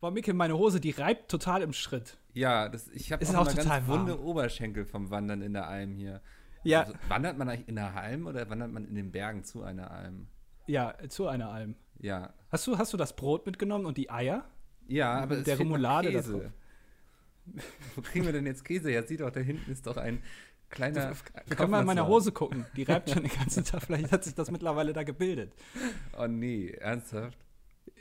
Boah, Mikkel, meine Hose, die reibt total im Schritt. Ja, das, ich habe auch, auch total ganz warm. wunde Oberschenkel vom Wandern in der Alm hier. Ja, Also, wandert man eigentlich in der Alm oder wandert man in den Bergen zu einer Alm? ja, zu einer Alm. Ja. Hast du, hast du das Brot mitgenommen und die Eier? Ja, aber es Der noch Remoulade Käse. Wo kriegen wir denn jetzt Käse her? Sieh doch, da hinten ist doch ein kleiner. Wir können mal in meine Kaufmannsladen. Hose gucken. Die reibt schon den ganzen Tag. Vielleicht hat sich das mittlerweile da gebildet. Oh nee, ernsthaft?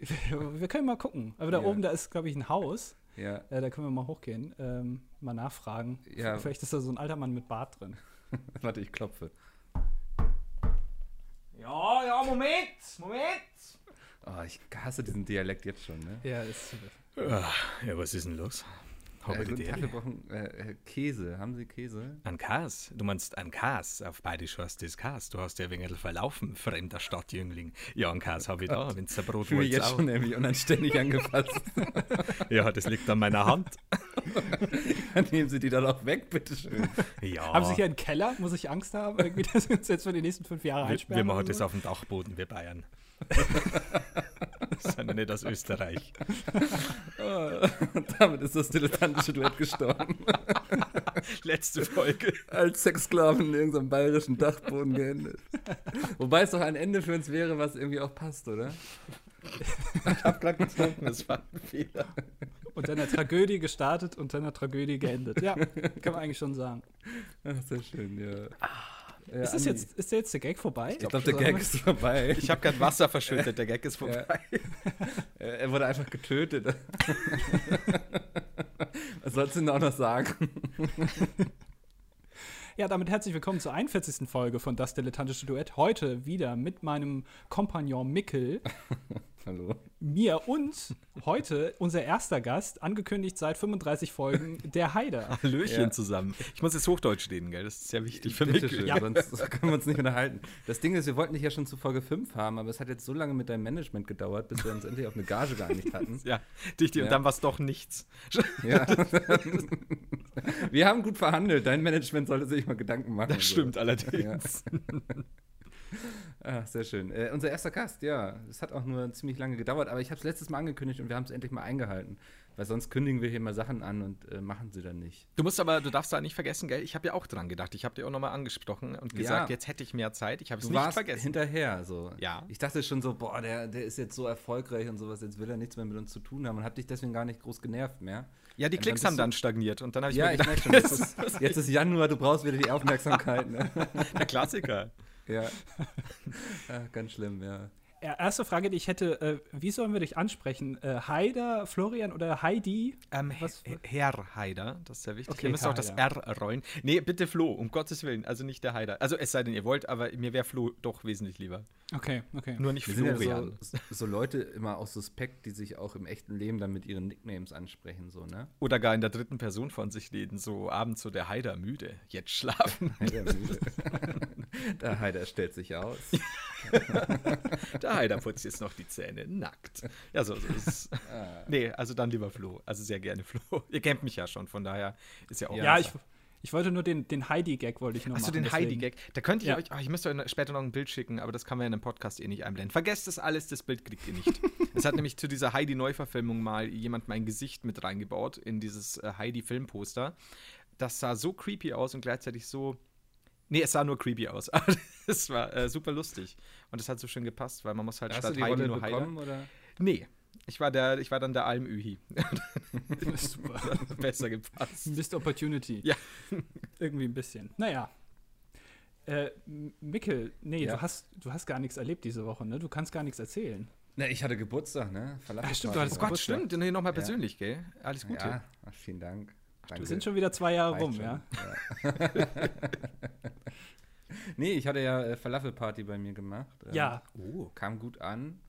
Wir können mal gucken. Aber da Ja. oben, da ist, glaube ich, ein Haus. Ja. Äh, da können wir mal hochgehen, ähm, mal nachfragen. Ja. Vielleicht ist da so ein alter Mann mit Bart drin. Warte, ich klopfe. Ja, ja, Moment, Moment. Oh, ich hasse diesen Dialekt jetzt schon, ne? Ja, ist. Ah, Ja, was ist denn los? Äh, Habe guten Tag, wir brauchen äh, äh, Käse. Haben Sie Käse? Ein Kas? Du meinst ein Kas? Auf Bayerisch heißt das Kas. Du hast ja ein wenig verlaufen, fremder Stadtjüngling. Ja, ein Kas habe ich da, wenn's ein Brot Ich fühle mich wollt jetzt auch. schon irgendwie unanständig angefasst. Ja, das liegt an meiner Hand. Dann nehmen Sie die da doch weg, bitteschön. Ja, Haben Sie hier einen Keller? Muss ich Angst haben, irgendwie, dass wir uns jetzt für die nächsten fünf Jahre wir, einsperren? wir machen oder das so? auf dem Dachboden, wir Bayern. Ja nicht aus Österreich. Und damit ist das dilettantische Duett gestorben. Letzte Folge. Als Sexsklaven in irgendeinem bayerischen Dachboden geendet. Wobei es doch ein Ende für uns wäre, was irgendwie auch passt, oder? Ich habe gerade getrunken, das war ein Fehler. Und einer Tragödie gestartet und einer Tragödie geendet. Ja, kann man eigentlich schon sagen. Ach, sehr schön, ja. Ja Ist, das Andi, jetzt, ist der jetzt der Gag vorbei? Ich glaube, der Gag ist vorbei. Ich habe gerade Wasser verschüttet, der Gag ist vorbei. Er er wurde einfach getötet. Was sollst du denn auch noch sagen? Ja, damit herzlich willkommen zur 41. Folge von Das Dilettantische Duett. Heute wieder mit meinem Kompagnon Mickel, Hallo. mir und heute unser erster Gast, angekündigt seit 35 Folgen, der Haider. Hallöchen Ja. zusammen. Ich muss jetzt Hochdeutsch reden, gell? Das ist sehr wichtig für Bitte mich. schön, Ja. sonst können wir uns nicht unterhalten. Das Ding ist, wir wollten dich ja schon zu Folge 5 haben, aber es hat jetzt so lange mit deinem Management gedauert, bis wir uns endlich auf eine Gage geeinigt hatten. Ja, dicht, und Ja. dann war es doch nichts. Ja. wir haben gut verhandelt. Dein Management sollte sich mal Gedanken machen. Das stimmt allerdings. Ah, sehr schön. Äh, unser erster Gast, ja. Es hat auch nur ziemlich lange gedauert, aber ich habe es letztes Mal angekündigt und wir haben es endlich mal eingehalten. Weil sonst kündigen wir hier mal Sachen an und äh, machen sie dann nicht. Du musst aber, du darfst da nicht vergessen, gell? Ich habe ja auch dran gedacht. Ich habe dir auch nochmal angesprochen und gesagt, Ja. jetzt hätte ich mehr Zeit. Ich habe es nicht warst vergessen. hinterher so. Ja. Ich dachte schon so, boah, der, der ist jetzt so erfolgreich und sowas, jetzt will er nichts mehr mit uns zu tun haben und hab dich deswegen gar nicht groß genervt mehr. Ja, die Und dann Klicks bist haben dann stagniert und dann habe ich ja, mir ich gedacht, merke schon, jetzt ist, jetzt ist Januar, du brauchst wieder die Aufmerksamkeit. Ne? der Klassiker. Ja. ja. Ganz schlimm, ja. Erste Frage, die ich hätte, äh, wie sollen wir dich ansprechen? Äh, Haider, Florian oder Heidi? Ähm, Was- He- Herr Heider, das ist sehr wichtig. Okay, ihr müsst Herr auch das. R rollen. Nee, bitte Flo, um Gottes Willen. Also nicht der Heider. Also es sei denn, ihr wollt, aber mir wäre Flo doch wesentlich lieber. Okay, okay. Nur nicht Wir sind ja Florian. so, so Leute immer auch suspekt, die sich auch im echten Leben dann mit ihren Nicknames ansprechen, so, ne? Oder gar in der dritten Person von sich reden, so abends so der Heider müde, jetzt schlafen. Der müde. Der Heider stellt sich aus. Der Heider putzt jetzt noch die Zähne nackt. Ja, so, so ist es. Ah. Nee, also dann lieber Flo. Also sehr gerne Flo. Ihr kennt mich ja schon, von daher ist ja auch. Ja, ich, ich wollte nur den, den Heidi-Gag wollte ich nur Achso, machen. den deswegen. Heidi-Gag. Da könnt ihr Ja. euch, ah, ich müsste euch später noch ein Bild schicken, aber das kann man ja in einem Podcast eh nicht einblenden. Vergesst das alles, das Bild kriegt ihr nicht. es hat nämlich zu dieser Heidi-Neuverfilmung mal jemand mein Gesicht mit reingebaut in dieses äh, Heidi-Filmposter. Das sah so creepy aus und gleichzeitig so. Nee, es sah nur creepy aus. Aber es war äh, super lustig. Und es hat so schön gepasst, weil man muss halt Hast statt die Heidi nur bekommen, oder? Nee. Ich war, der, ich war dann der Alm-Ühi. Super. Besser gepasst. Missed Opportunity. Ja. Irgendwie ein bisschen. Naja. Äh, Mikkel, nee, Ja. du, hast, du hast gar nichts erlebt diese Woche, ne? Du kannst gar nichts erzählen. Ne, ich hatte Geburtstag, ne? Ah, stimmt, du hattest Gott, stimmt. Nee, nochmal persönlich, gell? Alles Gute. Ja, ach, vielen Dank. Danke. Wir sind schon wieder zwei Jahre Reicht rum, schon. ja? ja. nee, ich hatte ja äh, Falafelparty bei mir gemacht. Ähm, Ja. Oh. Kam gut an.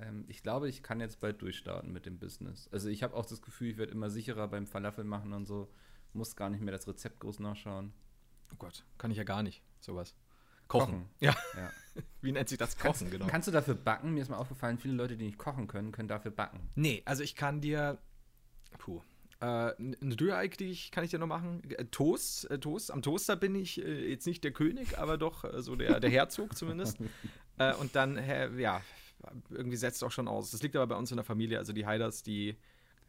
Ähm, ich glaube, ich kann jetzt bald durchstarten mit dem Business. Also ich habe auch das Gefühl, ich werde immer sicherer beim Falafel machen und so. Muss gar nicht mehr das Rezept groß nachschauen. Oh Gott, kann ich ja gar nicht, sowas. Kochen. Kochen. Ja, Ja. wie nennt sich das Kochen, genau? Kannst du dafür backen? Mir ist mal aufgefallen, viele Leute, die nicht kochen können, können dafür backen. Nee, also ich kann dir. Puh. Äh, eine Rührei die ich, kann ich dir noch machen. Äh, Toast, äh, Toast. Am Toaster bin ich äh, jetzt nicht der König, aber doch so der, der Herzog zumindest. und dann, ja, irgendwie setzt auch schon aus. Das liegt aber bei uns in der Familie. Also die Haiders, die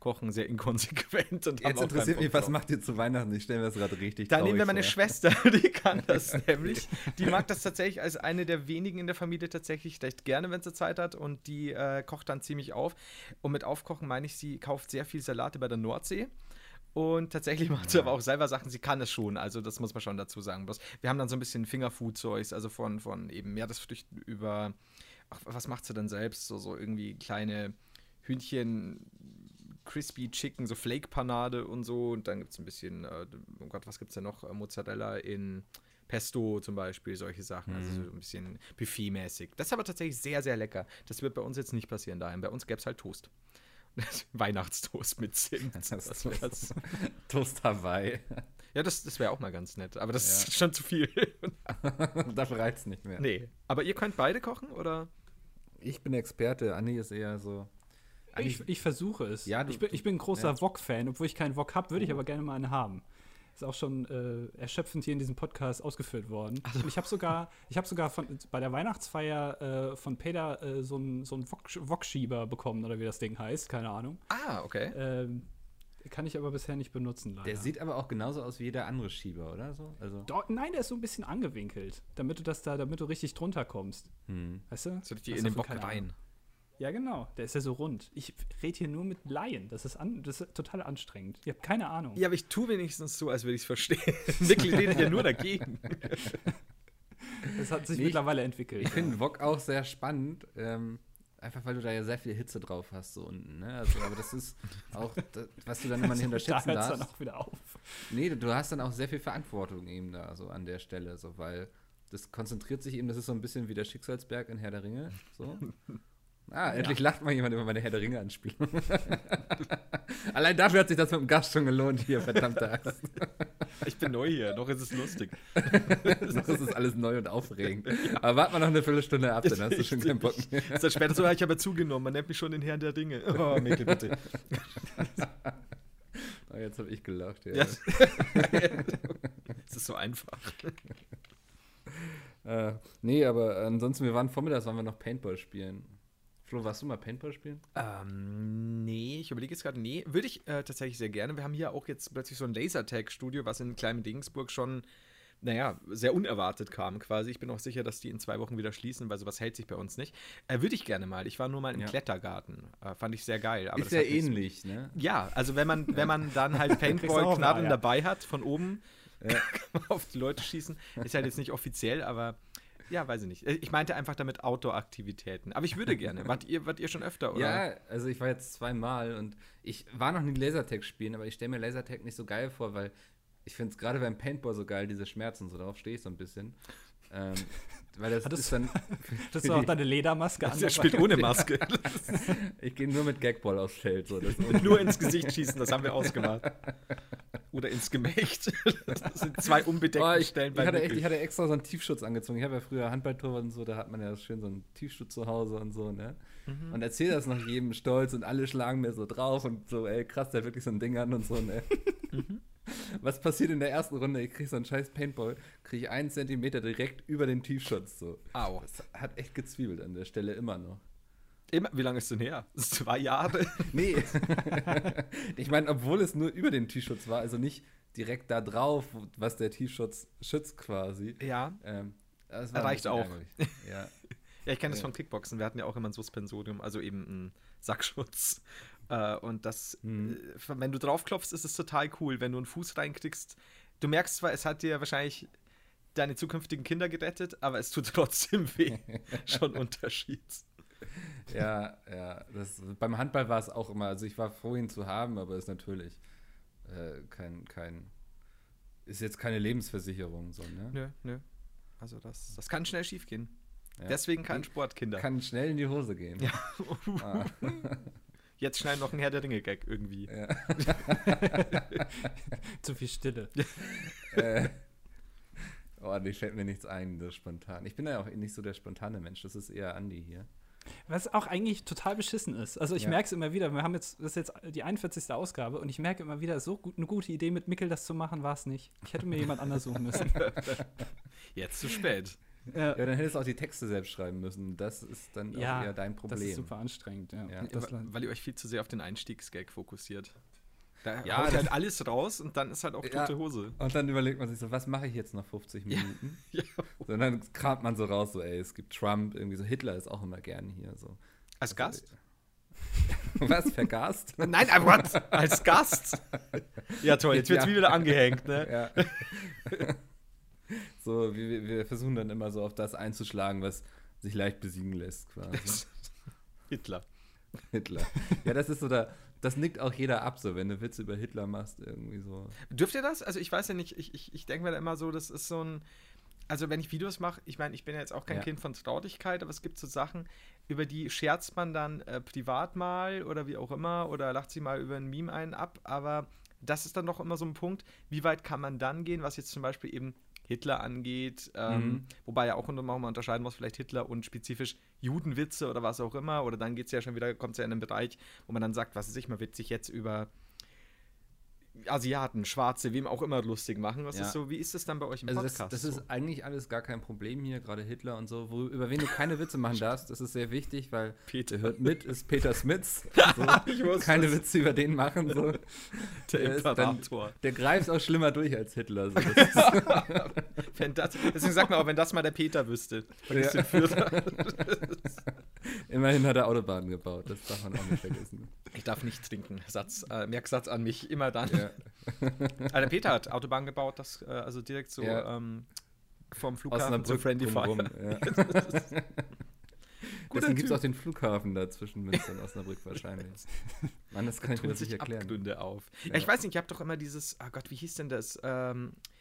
kochen sehr inkonsequent. Und Jetzt interessiert mich, was macht ihr zu Weihnachten? Ich stelle mir das gerade richtig Da nehmen wir meine vor. Schwester, die kann das nämlich. Die mag das tatsächlich als eine der wenigen in der Familie tatsächlich recht gerne, wenn sie Zeit hat. Und die äh, kocht dann ziemlich auf. Und mit Aufkochen meine ich, sie kauft sehr viel Salate bei der Nordsee. Und tatsächlich macht sie aber auch selber Sachen, sie kann es schon. Also, das muss man schon dazu sagen. Bloß, wir haben dann so ein bisschen Fingerfood-Zeugs, also von, von eben Meeresfrüchten über. Ach, was macht sie denn selbst? So, so irgendwie kleine Hühnchen, Crispy Chicken, so Flake-Panade und so. Und dann gibt es ein bisschen, äh, oh Gott, was gibt es denn noch? Äh, Mozzarella in Pesto zum Beispiel, solche Sachen. Also so ein bisschen Buffet-mäßig. Das ist aber tatsächlich sehr, sehr lecker. Das wird bei uns jetzt nicht passieren daheim. Bei uns gäbe es halt Toast. Weihnachtstoast mit Zimt. Das Das wär's. Toast Hawaii. Ja, das, das wäre auch mal ganz nett. Aber das Ja. ist schon zu viel. Dafür reizt es nicht mehr. nee. Aber ihr könnt beide kochen, oder? Ich bin Experte, Anni ist eher so. Anni, Ich, ich versuche es. Ja, du- ich, bin, ich bin ein großer ja. Wok-Fan. Obwohl ich keinen Wok habe, würde ich aber gerne mal einen haben. Ist auch schon äh, erschöpfend hier in diesem Podcast ausgeführt worden. Und ich habe sogar, ich habe sogar von, bei der Weihnachtsfeier äh, von Peter äh, so einen so einen Wok- Wok-Schieber bekommen, oder wie das Ding heißt, keine Ahnung. Ah, okay. Ähm, kann ich aber bisher nicht benutzen, leider. der sieht aber auch genauso aus wie jeder andere Schieber, oder so? Also, Dort, nein, der ist so ein bisschen angewinkelt, damit du das da, damit du richtig drunter kommst. hm. Weißt du? Die Hast in den Bock rein? Ja, genau. Der ist ja so rund. Ich rede hier nur mit Laien. Das ist, an, das ist total anstrengend. Ihr habt keine Ahnung. Ja, aber ich tue wenigstens so, als würde ich es verstehen. Nickel redet ja nur dagegen. Das hat sich Nee, mittlerweile entwickelt. Ich finde Wok auch sehr spannend. Ähm, einfach weil du da ja sehr viel Hitze drauf hast, so unten. Ne? Also, aber das ist auch, das, was du dann immer nicht da unterschätzen hört es dann darfst. auch wieder auf. Nee, du hast dann auch sehr viel Verantwortung eben da, so an der Stelle, so, weil das konzentriert sich eben, das ist so ein bisschen wie der Schicksalsberg in Herr der Ringe. So. Ah, endlich lacht mal jemand über meine Herr der Ringe-Anspielung. Allein dafür hat sich das mit dem Gast schon gelohnt hier, verdammte Axt. Ich bin neu hier, noch ist es lustig. Das ist alles neu und aufregend. Aber warte mal noch eine Viertelstunde ab, dann hast du schon keinen Bock mehr. Ist dann später so, ja, ich habe ja zugenommen, man nennt mich schon den Herrn der Dinge. Oh, Mikkel, bitte. Oh, jetzt habe ich gelacht, ja. Ja. Es ist so einfach. Äh, nee, aber ansonsten, wir waren vormittags, waren wir noch Paintball spielen. Flo, warst du mal Paintball spielen? Ähm, nee, ich überlege jetzt gerade, nee, würde ich äh, tatsächlich sehr gerne. Wir haben hier auch jetzt plötzlich so ein Lasertag-Studio, was in kleinem Dingsburg schon, naja, sehr unerwartet kam quasi. Ich bin auch sicher, dass die in zwei Wochen wieder schließen, weil sowas hält sich bei uns nicht. Äh, würde ich gerne mal. Ich war nur mal im Ja. Klettergarten. Äh, fand ich sehr geil. Aber ist nichts- ähnlich, ne? Ja, also wenn man, wenn man dann halt Paintball-Knarren ja. dabei hat, von oben Ja. kann man auf die Leute schießen. Ist halt jetzt nicht offiziell, aber ja, weiß ich nicht. Äh, Ich meinte einfach damit Outdoor-Aktivitäten. Aber ich würde gerne. Wart ihr, wart ihr schon öfter, oder? Ja, also ich war jetzt zweimal und ich war noch nie Lasertag spielen, aber ich stelle mir Lasertag nicht so geil vor, weil ich finde es gerade beim Paintball so geil, diese Schmerzen, so darauf stehe ich so ein bisschen. Ähm, weil das Hattest- ist dann. Für ist auch deine Ledermaske Also er an. spielt ohne Maske. ich gehe nur mit Gagball aufs Feld. So, nur ins Gesicht schießen, das haben wir ausgemacht. Oder ins Gemächt. Das sind zwei unbedeckte Oh, ich, Stellen ich, bei hatte echt, ich hatte extra so einen Tiefschutz angezogen. Ich habe ja früher Handballtorwart und so, da hat man ja schön so einen Tiefschutz zu Hause und so, ne? Mhm. Und erzähl das noch jedem stolz und alle schlagen mir so drauf und so, ey, krass, der hat wirklich so ein Ding an und so, ne? Mhm. Was passiert in der ersten Runde? Ich krieg so einen scheiß Paintball, krieg ich einen Zentimeter direkt über den Tiefschutz, so. Au. Das hat echt gezwiebelt an der Stelle immer noch. Immer, wie lange ist denn her? Zwei Jahre? Nee. ich meine, obwohl es nur über den Tiefschutz war, also nicht direkt da drauf, was der Tiefschutz schützt quasi. Ja. Ähm, das Reicht auch. Ja. Ja, ich kenne das Ja. vom Kickboxen. Wir hatten ja auch immer ein Suspensorium, also eben einen Sackschutz. Äh, und das, Mhm. äh, wenn du draufklopfst, ist es total cool. Wenn du einen Fuß reinkriegst, du merkst zwar, es hat dir wahrscheinlich deine zukünftigen Kinder gerettet, aber es tut trotzdem weh. Schon Unterschied. Ja, ja. Das, beim Handball war es auch immer, also ich war froh, ihn zu haben, aber ist natürlich äh, kein, kein, ist jetzt keine Lebensversicherung, so, ne? Nö, nö. Also das, das kann schnell schief gehen. Ja. Deswegen kein Sport, Kinder. Kann schnell in die Hose gehen. Ja. Ah, Jetzt schnell noch ein Herr der Ringe-Gag irgendwie. ja. Zu viel Stille. äh, oh, nee, fällt mir nichts ein, das spontan. Ich bin ja auch nicht so der spontane Mensch, das ist eher Andi hier. Was auch eigentlich total beschissen ist. Also ich Ja. merke es immer wieder. Wir haben jetzt, das ist jetzt die 41. Ausgabe und ich merke immer wieder, so gut, eine gute Idee mit Mickel das zu machen, war es nicht. Ich hätte mir jemand anders suchen müssen. Jetzt zu spät. Ja, Ja, dann hättest du auch die Texte selbst schreiben müssen. Das ist dann Ja, auch eher dein Problem. das ist super anstrengend. Ja. Ja. Das, weil, weil ihr euch viel zu sehr auf den Einstiegsgag fokussiert. Da Ja, ja, haut das- halt alles raus und dann ist halt auch Ja. tote Hose. Und dann überlegt man sich so, was mache ich jetzt noch 50 Minuten? Ja. So, und dann kramt man so raus, so, ey, es gibt Trump, irgendwie so, Hitler ist auch immer gern hier. So. Als Gast? Was, vergast? Nein, aber what? Als Gast? Ja, toll, jetzt wird's Ja. wie wieder angehängt, ne? ja. so, wir, wir versuchen dann immer so auf das einzuschlagen, was sich leicht besiegen lässt, quasi. Hitler. Hitler. Ja, das ist so da, das nickt auch jeder ab, so, wenn du Witze über Hitler machst, irgendwie so. Dürft ihr das? Also ich weiß ja nicht, ich, ich, ich denke mir da immer so, das ist so ein. Also wenn ich Videos mache, ich meine, ich bin ja jetzt auch kein Ja. Kind von Traurigkeit, aber es gibt so Sachen, über die scherzt man dann äh, privat mal oder wie auch immer oder lacht sie mal über ein Meme einen ab, aber das ist dann doch immer so ein Punkt, wie weit kann man dann gehen, was jetzt zum Beispiel eben Hitler angeht, ähm, Mhm. wobei ja auch unter- auch mal unterscheiden muss, vielleicht Hitler und spezifisch Judenwitze oder was auch immer, oder dann geht es ja schon wieder, kommt es ja in einen Bereich, wo man dann sagt, was ist ich mal witzig jetzt über Asiaten, Schwarze, wem auch immer lustig machen. Was Ja. ist so, wie ist das dann bei euch im Also das, Podcast? das so? ist eigentlich alles gar kein Problem hier, gerade Hitler und so, wo, über wen du keine Witze machen darfst, das ist sehr wichtig, weil Peter. hört mit, ist Peter Smits. So, keine. Witze über den machen. So. der Der, ist dann, Imperator. der greift auch schlimmer durch als Hitler. So. Das Wenn das, deswegen sagt man auch, wenn das mal der Peter wüsste. Ja. den Führer. Immerhin hat er Autobahnen gebaut, das darf man auch nicht vergessen. Ich darf nicht trinken. Satz, äh, Merksatz an mich, immer dann. Ja. Ah, der Peter hat Autobahn gebaut, das äh, also direkt so Ja. ähm, vom Flughafen zu Friendly Fire. Ja. Deswegen gibt es auch den Flughafen da zwischen Münster und Osnabrück wahrscheinlich. Mann, das kann ich mir das nicht sich erklären. Abgründe auf. Ja. Ja. ich weiß nicht, ich habe doch immer dieses, oh Gott, wie hieß denn das? Ähm, äh,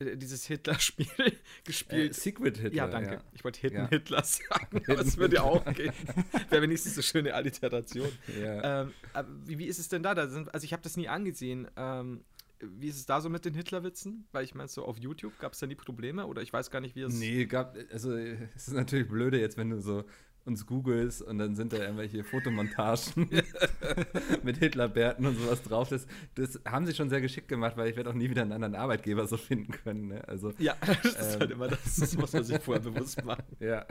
dieses Hitler-Spiel Äh, gespielt. Secret Hitler. ja, danke. Ich wollte Hidden Ja. Hitler sagen, aber Hidden es würde ja auch gehen. Wäre wenigstens eine schöne Alliteration. Ja. Ähm, aber wie, wie ist es denn da? da sind, also ich habe das nie angesehen. Ähm, wie ist es da so mit den Hitlerwitzen? Weil ich meine, so auf YouTube gab es da nie Probleme oder ich weiß gar nicht, wie es. Nee, gab, also es ist natürlich blöde jetzt, wenn du so uns googelst und dann sind da irgendwelche Fotomontagen mit Hitlerbärten und sowas drauf. Das, das haben sie schon sehr geschickt gemacht, weil ich werde auch nie wieder einen anderen Arbeitgeber so finden können. Ne? Also, Ja, das ist Ähm. halt immer das, das muss man sich vorher bewusst machen. ja.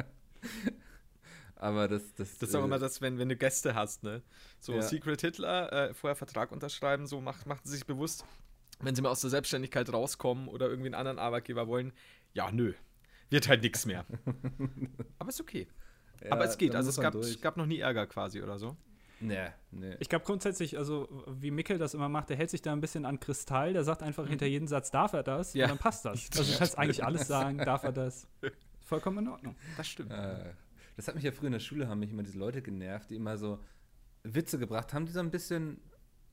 Aber das, das, Das ist auch äh, immer das, wenn, wenn du Gäste hast, ne? So Ja. Secret Hitler, äh, vorher Vertrag unterschreiben, so macht, macht sie sich bewusst, wenn sie mal aus der Selbstständigkeit rauskommen oder irgendwie einen anderen Arbeitgeber wollen, ja, nö, wird halt nichts mehr. Aber ist okay. Ja, Aber es geht, also es gab, gab noch nie Ärger quasi oder so. Nee, nee. Ich glaube grundsätzlich, also wie Mickel das immer macht, der hält sich da ein bisschen an Kristall, der sagt einfach hinter jedem Satz, darf er das? Ja. Und dann passt das. Also du kannst eigentlich alles sagen, darf er das? Vollkommen in Ordnung. Das stimmt. Äh, das hat mich ja früher in der Schule, haben mich immer diese Leute genervt, die immer so Witze gebracht haben, die so ein bisschen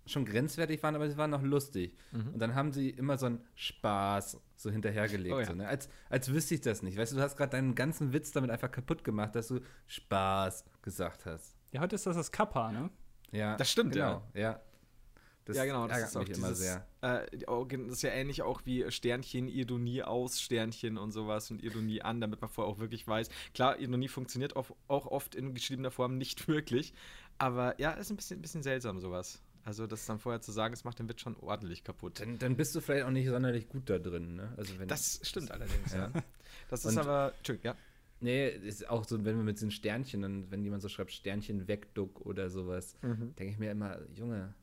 schon grenzwertig waren, aber sie waren noch lustig. Mhm. Und dann haben sie immer so einen Spaß so hinterhergelegt. Oh ja. so, ne? als, als wüsste ich das nicht. Weißt du, du hast gerade deinen ganzen Witz damit einfach kaputt gemacht, dass du Spaß gesagt hast. Ja, heute ist das das Kappa, ne? Ja, Das stimmt, genau, ja. Das ja, genau, das ärgert ist auch mich immer dieses, sehr. Äh, das ist ja ähnlich auch wie Sternchen, Ironie aus, Sternchen und sowas und Ironie an, damit man vorher auch wirklich weiß. Klar, Ironie funktioniert auch, auch oft in geschriebener Form nicht wirklich, aber ja, ist ein bisschen, bisschen seltsam sowas. Also das dann vorher zu sagen, es macht den Witz schon ordentlich kaputt. Dann, dann bist du vielleicht auch nicht sonderlich gut da drin. Ne? Also wenn, Das stimmt allerdings, ja. Ja. Das ist Und- aber, ja. Nee, ist auch so, wenn wir mit diesen Sternchen, dann, wenn jemand so schreibt, Sternchen wegduck oder sowas, Mhm. denke ich mir immer, Junge,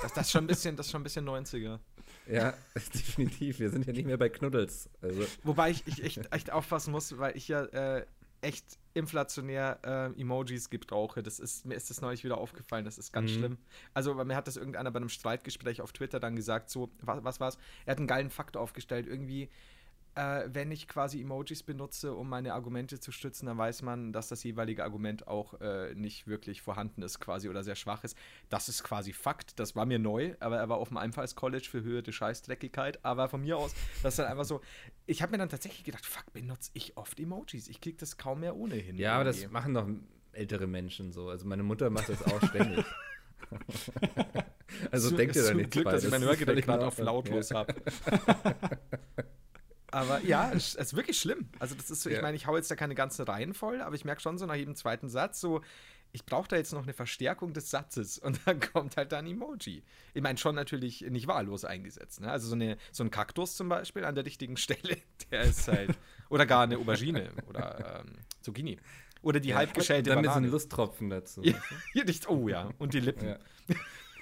Das, das, ist schon ein bisschen, das schon ein bisschen 90er. ja, definitiv, wir sind ja nicht mehr bei Knuddels. Also, Wobei ich, ich echt, echt aufpassen muss, weil ich ja äh, echt inflationär äh, Emojis gebrauche. Das ist, mir ist das neulich wieder aufgefallen, das ist ganz Mhm. schlimm. Also, mir hat das irgendeiner bei einem Streitgespräch auf Twitter dann gesagt, so, was, was war's? Er hat einen geilen Fakt aufgestellt, irgendwie, äh, wenn ich quasi Emojis benutze, um meine Argumente zu stützen, dann weiß man, dass das jeweilige Argument auch äh, nicht wirklich vorhanden ist, quasi, oder sehr schwach ist. Das ist quasi Fakt, das war mir neu, aber er war auf dem Einfallscollege für höhere Scheißdreckigkeit, aber von mir aus, das ist dann einfach so, ich habe mir dann tatsächlich gedacht, fuck, benutze ich oft Emojis, ich krieg das kaum mehr ohne hin. ja, aber das irgendwie. machen doch ältere Menschen so. Also meine Mutter macht das auch ständig. also Zu- denkt ihr da nichts Glück, bei, dass ich das mein ist Hörgerät gerade auf lautlos Ja. habe. Aber ja, es ist wirklich schlimm. Also das ist so, ich Ja. meine, ich hau jetzt da keine ganzen Reihen voll, aber ich merke schon so nach jedem zweiten Satz so, ich brauche da jetzt noch eine Verstärkung des Satzes und dann kommt halt da ein Emoji. Ich meine, schon natürlich nicht wahllos eingesetzt. Ne? Also so, eine, so ein Kaktus zum Beispiel an der richtigen Stelle, der ist halt. oder gar eine Aubergine oder ähm, Zucchini. Oder die Ja, halbgeschälte Dann mit so Banane. einem Lusttropfen dazu. ja, hier nicht, oh ja, und die Lippen. Ja.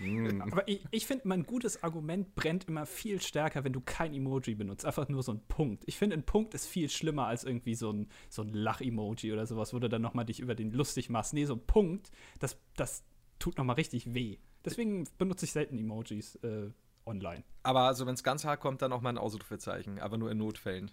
Mm. Aber ich, ich finde, mein gutes Argument brennt immer viel stärker, wenn du kein Emoji benutzt. Einfach nur so ein Punkt. Ich finde, ein Punkt ist viel schlimmer als irgendwie so ein, so ein Lach-Emoji oder sowas, wo du dann nochmal dich über den lustig machst. Nee, so ein Punkt, das, das tut nochmal richtig weh. Deswegen benutze ich selten Emojis äh, online. Aber also, wenn es ganz hart kommt, dann auch mal ein Ausrufezeichen, aber nur in Notfällen.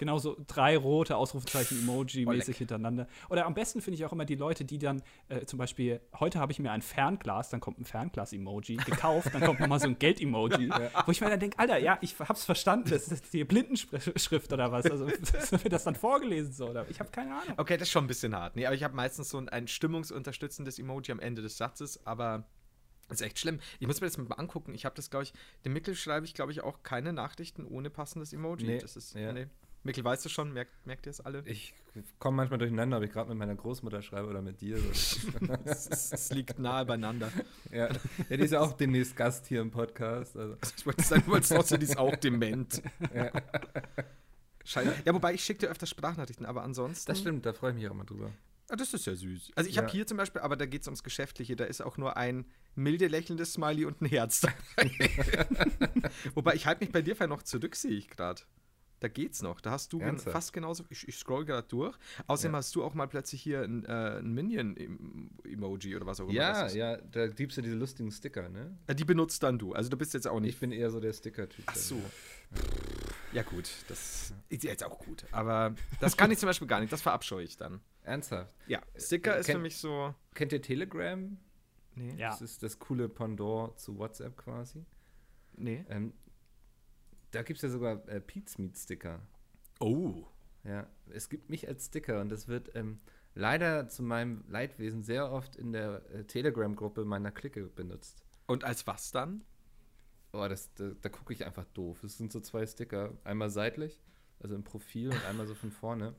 Genauso drei rote Ausrufezeichen Emoji-mäßig hintereinander. Oder am besten finde ich auch immer die Leute, die dann äh, zum Beispiel, heute habe ich mir ein Fernglas, dann kommt ein Fernglas-Emoji, gekauft, dann kommt nochmal so ein Geld-Emoji, wo ich mir dann denke, Alter, ja, ich hab's verstanden, das ist die Blindenschrift oder was. Also wird das dann vorgelesen so, oder? Ich habe keine Ahnung. Okay, das ist schon ein bisschen hart. Nee, aber ich habe meistens so ein, ein stimmungsunterstützendes Emoji am Ende des Satzes, aber ist echt schlimm. Ich muss mir das mal angucken. Ich habe das, glaube ich, dem Mikkel schreibe ich, glaube ich, auch keine Nachrichten ohne passendes Emoji. Nee, das ist, ja. nee. Mikkel, weißt du schon? Merkt, merkt ihr es alle? Ich komme manchmal durcheinander, ob ich gerade mit meiner Großmutter schreibe oder mit dir. Es, liegt nahe beieinander. ja. ja, die ist ja auch demnächst Gast hier im Podcast. Also. Ich wollte sagen, du wolltest trotzdem, die ist auch dement. Scheiße. Ja, wobei ich schicke dir öfter Sprachnachrichten, aber ansonsten. Das stimmt, da freue ich mich auch mal drüber. Ah, das ist ja süß. Also ich habe Ja. hier zum Beispiel, aber da geht es ums Geschäftliche, da ist auch nur ein milde lächelndes Smiley und ein Herz dabei. Wobei ich halte mich bei dir vielleicht noch zurück, sehe ich gerade. Da geht's noch. Da hast du gen Ernsthaft? fast genauso. Ich, ich scroll gerade durch. Außerdem Ja. hast du auch mal plötzlich hier ein, äh, ein Minion-Emoji oder was auch immer. Ja, das ist. ja, da gibt's ja diese lustigen Sticker, ne? Äh, Die benutzt dann du. Also du bist jetzt auch nicht. Ich bin eher so der Sticker-Typ. Ach so. Ja, gut. Das ist jetzt auch gut. Aber das kann ich zum Beispiel gar nicht. Das verabscheue ich dann. Ernsthaft. Ja, Sticker ist kenn- für mich so. Kennt ihr Telegram? Nee. Ja. Das ist das coole Pendant zu WhatsApp quasi. Nee. Ähm, da gibt es ja sogar äh, Meat Sticker. Oh. Ja, es gibt mich als Sticker und das wird ähm, leider zu meinem Leidwesen sehr oft in der äh, Telegram-Gruppe meiner Clique benutzt. Und als was dann? Oh, das, da, da gucke ich einfach doof. Es sind so zwei Sticker. Einmal seitlich, also im Profil und einmal so von vorne.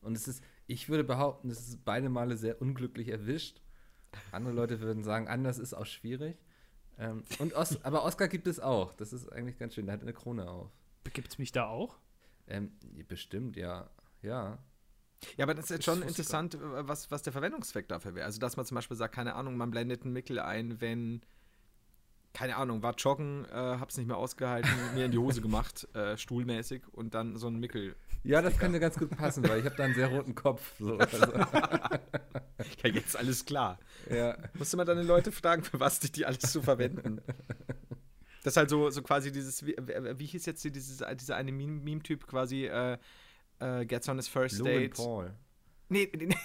Und es ist, ich würde behaupten, es ist beide Male sehr unglücklich erwischt. Andere Leute würden sagen, anders ist auch schwierig. Ähm, und Os aber Oscar gibt es auch. Das ist eigentlich ganz schön. Der hat eine Krone auf. Gibt's mich da auch? Ähm, bestimmt, ja. Ja. Ja, aber das ist jetzt schon interessant, äh, was, was der Verwendungszweck dafür wäre. Also, dass man zum Beispiel sagt, keine Ahnung, man blendet einen Mickel ein, wenn, keine Ahnung, war joggen, äh, hab's nicht mehr ausgehalten, mir in die Hose gemacht, äh, stuhlmäßig und dann so ein Mickel. Ja, das könnte ganz gut passen, weil ich habe da einen sehr roten Kopf. So. Also, Ja, jetzt alles klar. ja. Musste man dann die Leute fragen, für was die die alles zu verwenden. Das ist halt so, so quasi dieses, wie, wie hieß jetzt die- dieses, dieser eine Meme- Meme-Typ quasi, äh, äh, gets on his first Logan date. Paul. Nee, nee, nee.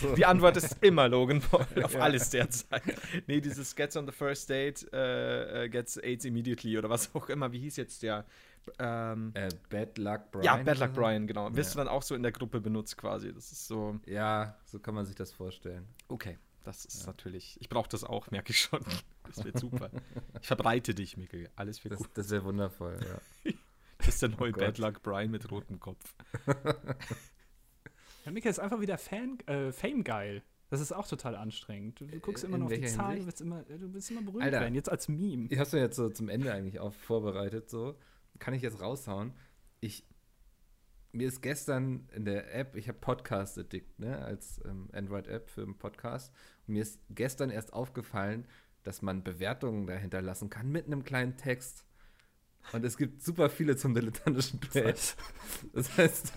So. Die Antwort ist immer Logan Paul auf Ja. alles derzeit. Nee, dieses Gets on the first date, äh, äh, gets AIDS immediately oder was auch immer. Wie hieß jetzt der? Ähm, Äh, Bad Luck Brian. ja, Bad Luck? Brian, genau. Wirst du Ja. dann auch so in der Gruppe benutzt quasi. Das ist so, Ja, so kann man sich das vorstellen. okay. Das ist natürlich, ich brauche das auch, merke ich schon. Das wird super. Ich verbreite dich, Mikkel. Alles wird Das, gut. das wäre wundervoll, ja. Das ist der neue Oh Bad. Luck Brian mit rotem Kopf. Ja, Mika ist einfach wieder Fan, äh, Fame geil. Das ist auch total anstrengend. Du, du guckst Äh, immer in noch auf die Zahlen, du willst immer, du willst immer berühmt Alter. werden, jetzt als Meme. Ich habe ja jetzt so zum Ende eigentlich auch vorbereitet, so. Kann ich jetzt raushauen. Ich, mir ist gestern in der App, ich habe Podcast Addict, ne, als ähm, Android-App für einen Podcast. Und mir ist gestern erst aufgefallen, dass man Bewertungen dahinter lassen kann mit einem kleinen Text. Und es gibt super viele zum dilettantischen Duell. Das heißt,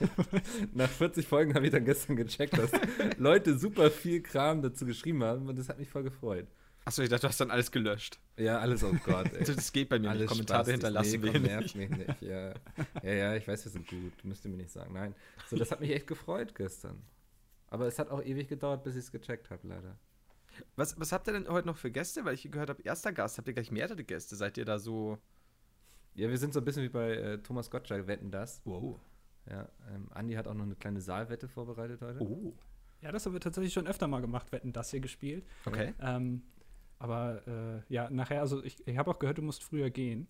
nach 40 Folgen habe ich dann gestern gecheckt, dass Leute super viel Kram dazu geschrieben haben und das hat mich voll gefreut. Achso, ich dachte, du hast dann alles gelöscht. Ja, alles oh Gott, ey. Das geht bei mir nicht. Alles Kommentare spaßig. hinterlassen nee, komm, nervt nicht. mich nicht. Ja. ja, ja, ich weiß, wir sind gut. Müsst ihr mir nicht sagen. Nein. So, das hat mich echt gefreut gestern. Aber es hat auch ewig gedauert, bis ich es gecheckt habe, leider. Was, was habt ihr denn heute noch für Gäste? Weil ich gehört habe, erster Gast. Habt ihr gleich mehrere Gäste? Seid ihr da so. Ja, wir sind so ein bisschen wie bei äh, Thomas Gottschalk, wetten das. Wow. Ja, ähm, Andi hat auch noch eine kleine Saalwette vorbereitet heute. Oh. Ja, das haben wir tatsächlich schon öfter mal gemacht, wetten das hier gespielt. Okay. Ähm, aber äh, ja, nachher, also ich, ich habe auch gehört, du musst früher gehen,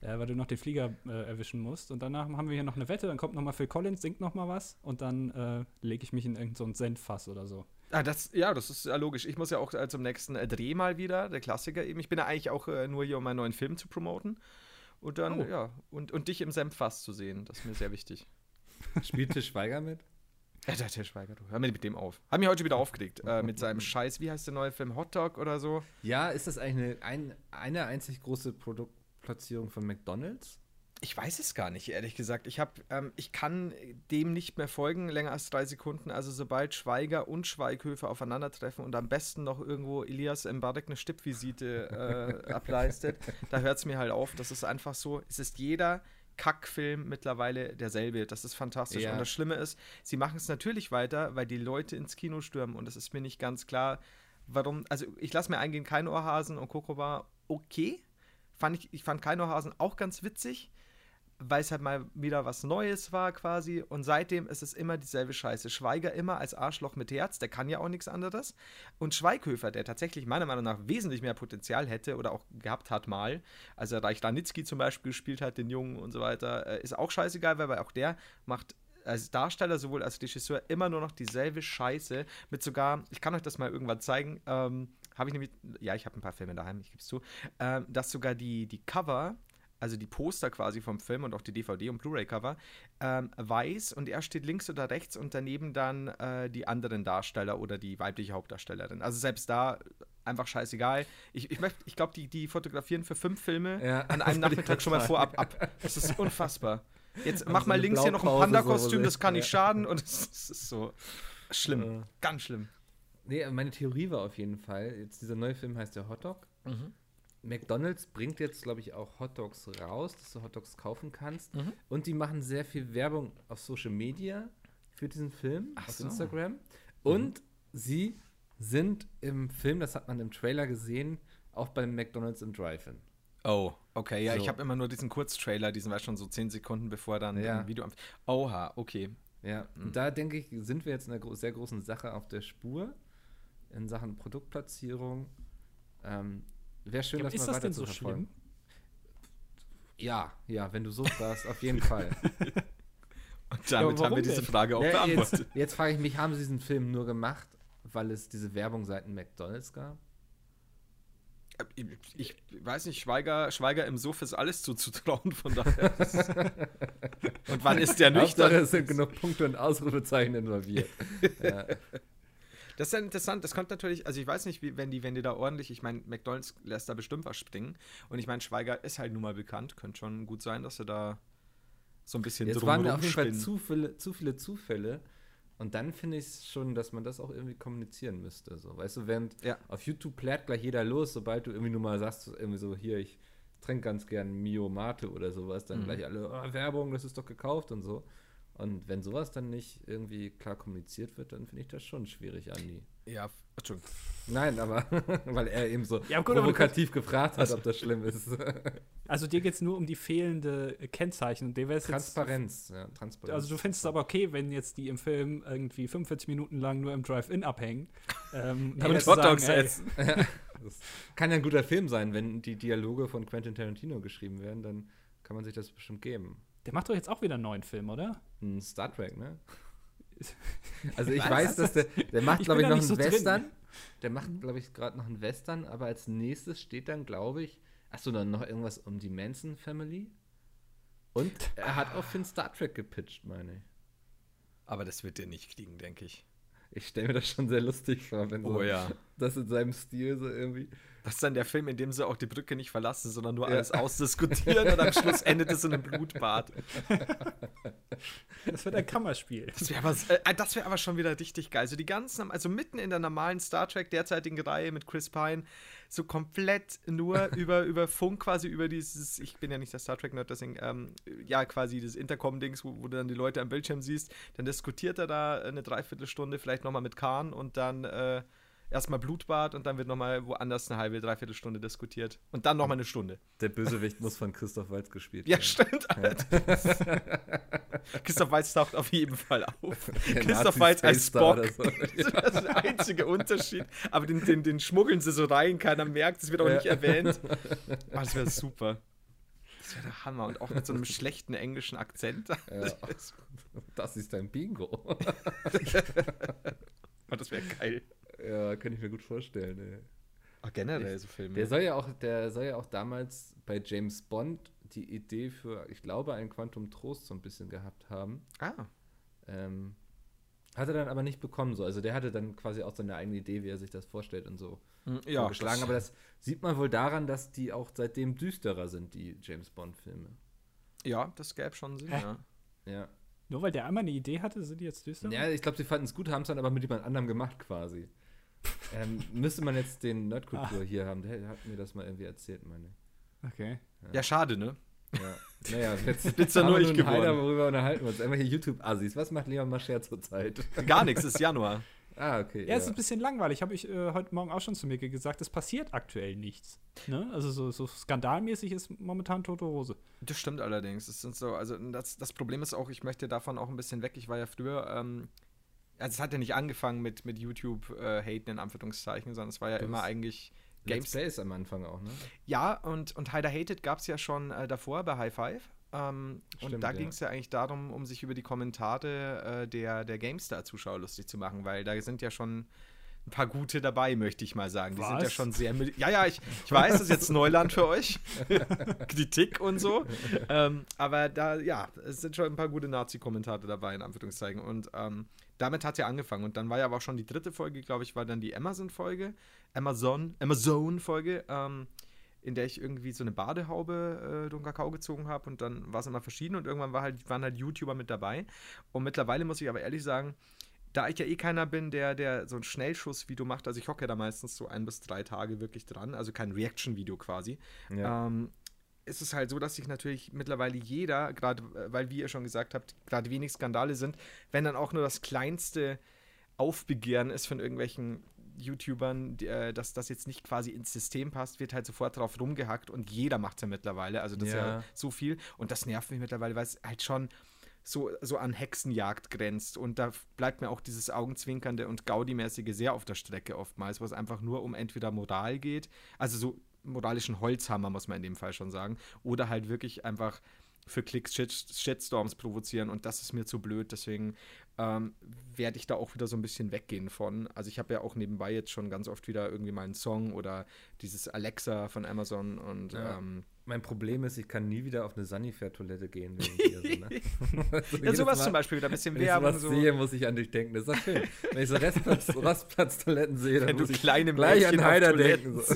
äh, weil du noch den Flieger äh, erwischen musst. Und danach haben wir hier noch eine Wette, dann kommt noch mal Phil Collins, singt noch mal was und dann äh, lege ich mich in irgendein so ein oder so. Ah, das, ja, das ist ja logisch. Ich muss ja auch äh, zum nächsten äh, Dreh mal wieder, der Klassiker eben. Ich bin ja eigentlich auch äh, nur hier, um meinen neuen Film zu promoten. Und dann, Oh. ja, und, und dich im Senffass zu sehen. Das ist mir sehr wichtig. Spielt Til Schweiger mit? Ja, der, der Schweiger, du. Hör mir mit dem auf. Hat mich heute wieder aufgeregt. Äh, mit seinem Scheiß, wie heißt der neue Film? Hot Dog oder so? Ja, ist das eigentlich eine, ein, eine einzig große Produktplatzierung von McDonalds? Ich weiß es gar nicht, ehrlich gesagt. Ich, hab, ähm, ich kann dem nicht mehr folgen, länger als drei Sekunden. Also sobald Schweiger und Schweighöfer aufeinandertreffen und am besten noch irgendwo Elias Mbarek eine Stippvisite äh, ableistet, da hört es mir halt auf. Das ist einfach so, es ist jeder Kackfilm mittlerweile derselbe. Das ist fantastisch. Ja. Und das Schlimme ist, sie machen es natürlich weiter, weil die Leute ins Kino stürmen. Und es ist mir nicht ganz klar, warum. Also ich lasse mir eingehen, kein Ohrhasen und Coco war okay. Fand ich, ich fand kein Ohrhasen auch ganz witzig weil es halt mal wieder was Neues war quasi. Und seitdem ist es immer dieselbe Scheiße. Schweiger immer als Arschloch mit Herz, der kann ja auch nichts anderes. Und Schweighöfer, der tatsächlich meiner Meinung nach wesentlich mehr Potenzial hätte oder auch gehabt hat mal, als er Reich Ranitzky zum Beispiel gespielt hat, den Jungen und so weiter, äh, ist auch scheißegal, weil auch der macht als Darsteller sowohl als Regisseur immer nur noch dieselbe Scheiße mit sogar, ich kann euch das mal irgendwann zeigen, ähm, habe ich nämlich, ja, ich habe ein paar Filme daheim, ich gebe es zu, ähm, dass sogar die, die Cover also die Poster quasi vom Film und auch die DVD- und Blu-ray-Cover, ähm, weiß und er steht links oder rechts und daneben dann äh, die anderen Darsteller oder die weibliche Hauptdarstellerin. Also selbst da einfach scheißegal. Ich, ich, möcht- ich glaube, die, die fotografieren für fünf Filme Ja, an einem Nachmittag schon mal vorab ab. Das ist unfassbar. Jetzt mach mal links hier noch ein Panda-Kostüm, das kann nicht ja. schaden und es ist, so schlimm. Ja. Ganz schlimm. Nee, meine Theorie war auf jeden Fall, jetzt dieser neue Film heißt ja Hot Dog. McDonalds bringt jetzt, glaube ich, auch Hot Dogs raus, dass du Hot Dogs kaufen kannst. Mhm. Und die machen sehr viel Werbung auf Social Media für diesen Film, Ach auf so. Instagram. Und sie sind im Film, das hat man im Trailer gesehen, auch beim McDonalds im Drive-In. Oh, okay. Ja, So. ich habe immer nur diesen Kurztrailer, diesen war schon so zehn Sekunden, bevor dann Ja. ein Video am. Oha, okay. Ja, und da denke ich, sind wir jetzt in einer sehr großen Sache auf der Spur in Sachen Produktplatzierung. Ähm, Wäre schön, Ja, das ist mal das weiter denn zu so schlimm? Ja, ja, wenn du so fragst, auf jeden Fall. Und damit aber haben wir diese? Frage auch Ja, beantwortet. jetzt jetzt frage ich mich, haben sie diesen Film nur gemacht, weil es diese Werbung seiten McDonalds gab? Ich, ich weiß nicht, Schweiger, Schweiger im Suff ist alles zuzutrauen, von daher. und wann ist der Hauptsache, nüchtern? es sind genug Punkte und Ausrufezeichen involviert. ja. Das ist ja interessant. Das kommt natürlich, also ich weiß nicht, wie, wenn die, wenn die da ordentlich, ich meine, McDonalds lässt da bestimmt was springen. Und ich meine, Schweiger ist halt nun mal bekannt. Könnte schon gut sein, dass er da so ein bisschen Jetzt waren auf jeden Fall zu viele, zu viele Zufälle. Und dann finde ich schon, dass man das auch irgendwie kommunizieren müsste. So. Weißt du, während Ja. auf YouTube plärt gleich jeder los, sobald du irgendwie nur mal sagst, irgendwie so, hier, ich trinke ganz gern Mio Mate oder sowas, dann Mhm. gleich alle, "Ah, Werbung, das ist doch gekauft und so. Und wenn sowas dann nicht irgendwie klar kommuniziert wird, dann finde ich das schon schwierig, Andi. Ja, Entschuldigung. Nein, aber weil er eben so Ja, gut, provokativ gefragt hat, ob das schlimm ist. Also dir geht es nur um die fehlende äh, Kennzeichen. Und dir wär's jetzt, Transparenz, ja, Transparenz. Also du findest es aber okay, wenn jetzt die im Film irgendwie 45 Minuten lang nur im Drive-In abhängen. Ähm, Damit sagen, Hotdogs essen. Das kann ja ein guter Film sein, wenn die Dialoge von Quentin Tarantino geschrieben werden, dann kann man sich das bestimmt geben. Der macht doch jetzt auch wieder einen neuen Film, oder? Ein Star Trek, ne? Also ich Was? weiß, dass der, der macht, glaube ich, noch einen so drin. Western. Der macht, glaube ich, gerade noch einen Western, aber als nächstes steht dann, glaube ich, achso, dann noch irgendwas um die Manson Family. Und er hat auch für einen Star Trek gepitcht, meine ich. Aber das wird der nicht kriegen, denke ich. Ich stelle mir das schon sehr lustig vor, wenn so Oh ja. das in seinem Stil so irgendwie. Das ist dann der Film, in dem sie auch die Brücke nicht verlassen, sondern nur Ja. alles ausdiskutieren und am Schluss endet es in einem Blutbad. Das wird ein Kammerspiel. Das wäre aber, äh, das wär aber schon wieder richtig geil. Also die ganzen, also mitten in der normalen Star Trek derzeitigen Reihe mit Chris Pine, so komplett nur über, über Funk quasi, über dieses, ich bin ja nicht der Star Trek-Nerd, deswegen, ähm, ja, quasi das Intercom-Dings, wo, wo du dann die Leute am Bildschirm siehst, dann diskutiert er da eine Dreiviertelstunde, vielleicht nochmal mit Khan und dann äh, erstmal Blutbad und dann wird nochmal woanders eine halbe, dreiviertel Stunde diskutiert. Und dann nochmal eine Stunde. Der Bösewicht muss von Christoph Waltz gespielt Ja, werden. stimmt. allerdings. Christoph Waltz taucht auf jeden Fall auf. Der Christoph Waltz als Spock. so. Das ist der einzige Unterschied. Aber den, den, den schmuggeln sie so rein, keiner merkt, das wird auch Ja. nicht erwähnt. Oh, das wäre super. Das wäre der Hammer. Und auch mit so einem schlechten englischen Akzent. Ja. Das ist dein Bingo. Das wäre geil. Ja, kann ich mir gut vorstellen. Ey. Ach, generell so Filme. Der soll ja auch, der soll ja auch damals bei James Bond die Idee für, ich glaube, ein Quantum Trost so ein bisschen gehabt haben. ah, Ähm, hat er dann aber nicht bekommen so. Also der hatte dann quasi auch seine eigene Idee, wie er sich das vorstellt und so ja, vorgeschlagen. aber das sieht man wohl daran, dass die auch seitdem düsterer sind, die James Bond-Filme. ja, das gäbe schon Sinn, ja. Ja. Nur weil der einmal eine Idee hatte, sind die jetzt düster? Ja, ich glaube, sie fanden es gut, haben es dann aber mit jemand anderem gemacht quasi. Ähm, müsste man jetzt den Nerdkultur hier haben. Der hat mir das mal irgendwie erzählt, meine. Okay. Ja, schade, ne? Ja. Naja, jetzt Bist ja haben nur wir ich nun Heider, geworden. worüber unterhalten wir uns. Einmal hier YouTube-Assis. Was macht Leon Mascher zurzeit? Gar nichts, ist Januar. ah, okay. Ja, es ist ein bisschen langweilig. Habe ich äh, heute Morgen auch schon zu mir gesagt. Es passiert aktuell nichts. Ne? Also so, so skandalmäßig ist momentan tote Hose. Das stimmt allerdings. Das sind so, also das, das Problem ist auch, ich möchte davon auch ein bisschen weg. Ich war ja früher, ähm, also es hat ja nicht angefangen mit, mit YouTube äh, in Anführungszeichen, sondern es war ja Du immer eigentlich Let's Games. Plays am Anfang auch, ne? Ja, und, und Heider Hated gab es ja schon äh, davor bei High Five. Ähm, und Stimmt, da ja. ging es ja eigentlich darum, um sich über die Kommentare äh, der, der GameStar-Zuschauer lustig zu machen, weil da sind ja schon ein paar gute dabei, möchte ich mal sagen. Die sind ja Was? schon sehr. Ja, ja, ich, ich weiß, das ist jetzt Neuland für euch. Kritik und so. ähm, aber da, ja, es sind schon ein paar gute Nazi-Kommentare dabei, in Anführungszeichen. Und ähm, damit hat es ja angefangen. Und dann war ja aber auch schon die dritte Folge, glaube ich, war dann die Amazon-Folge. Amazon, Amazon-Folge, ähm, in der ich irgendwie so eine Badehaube äh, durch den Kakao gezogen habe. Und dann war es immer verschieden und irgendwann war halt, waren halt YouTuber mit dabei. Und mittlerweile muss ich aber ehrlich sagen, da ich ja eh keiner bin, der, der so ein Schnellschuss-Video macht, also ich hocke ja da meistens so ein bis drei Tage wirklich dran, also kein Reaction-Video quasi, Ja. ähm, ist es halt so, dass sich natürlich mittlerweile jeder, gerade äh, weil, wie ihr schon gesagt habt, gerade wenig Skandale sind, wenn dann auch nur das kleinste Aufbegehren ist von irgendwelchen YouTubern, äh, dass das jetzt nicht quasi ins System passt, wird halt sofort drauf rumgehackt und jeder macht es ja mittlerweile. Also das ist ja Ja. so viel und das nervt mich mittlerweile, weil es halt schon so, so an Hexenjagd grenzt. Und da bleibt mir auch dieses Augenzwinkernde und Gaudi-mäßige sehr auf der Strecke oftmals, wo es einfach nur um entweder Moral geht, also so moralischen Holzhammer, muss man in dem Fall schon sagen, oder halt wirklich einfach für Klicks Shit Shitstorms provozieren. Und das ist mir zu blöd, deswegen ähm, werde ich da auch wieder so ein bisschen weggehen von. Also ich habe ja auch nebenbei jetzt schon ganz oft wieder irgendwie mal einen Song oder dieses Alexa von Amazon und Ja. ähm, Mein Problem ist, ich kann nie wieder auf eine Sanifair-Toilette gehen. Dir, so, ne? Also ja, sowas Mal, zum Beispiel wieder ein bisschen Wenn ich Werbung. sowas So. sehe, muss ich an dich denken. Das ist schön. Wenn ich so Rastplatz, Rastplatz-Toiletten sehe, dann Wenn du muss ich kleine gleich Mädchen an Heider denken. So.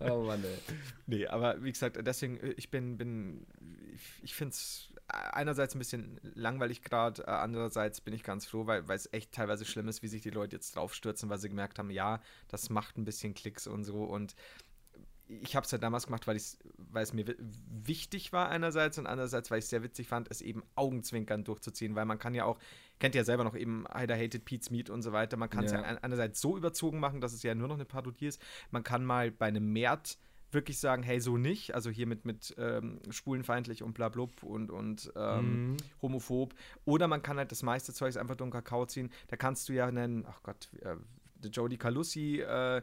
oh Mann, ey. Nee, aber wie gesagt, deswegen, äh, ich bin, bin ich, ich finde es einerseits ein bisschen langweilig gerade, äh, andererseits bin ich ganz froh, weil es echt teilweise schlimm ist, wie sich die Leute jetzt draufstürzen, weil sie gemerkt haben, ja, das macht ein bisschen Klicks und so und ich habe es ja damals gemacht, weil, weil es mir wi- wichtig war einerseits und andererseits, weil ich es sehr witzig fand, es eben augenzwinkern durchzuziehen, weil man kann ja auch, kennt ja selber noch eben Heider Hated Pete's Meat und so weiter, man kann es ja. Ja. ein- einerseits so überzogen machen, dass es ja nur noch eine Parodie ist, man kann mal bei einem Mert wirklich sagen, hey, so nicht, also hier mit, mit ähm, schwulenfeindlich und blablub und, und ähm, Mhm. homophob. Oder man kann halt das meiste Zeugs einfach den Kakao ziehen. Da kannst du ja nennen, ach Gott, äh, die Jodie Calussi, äh,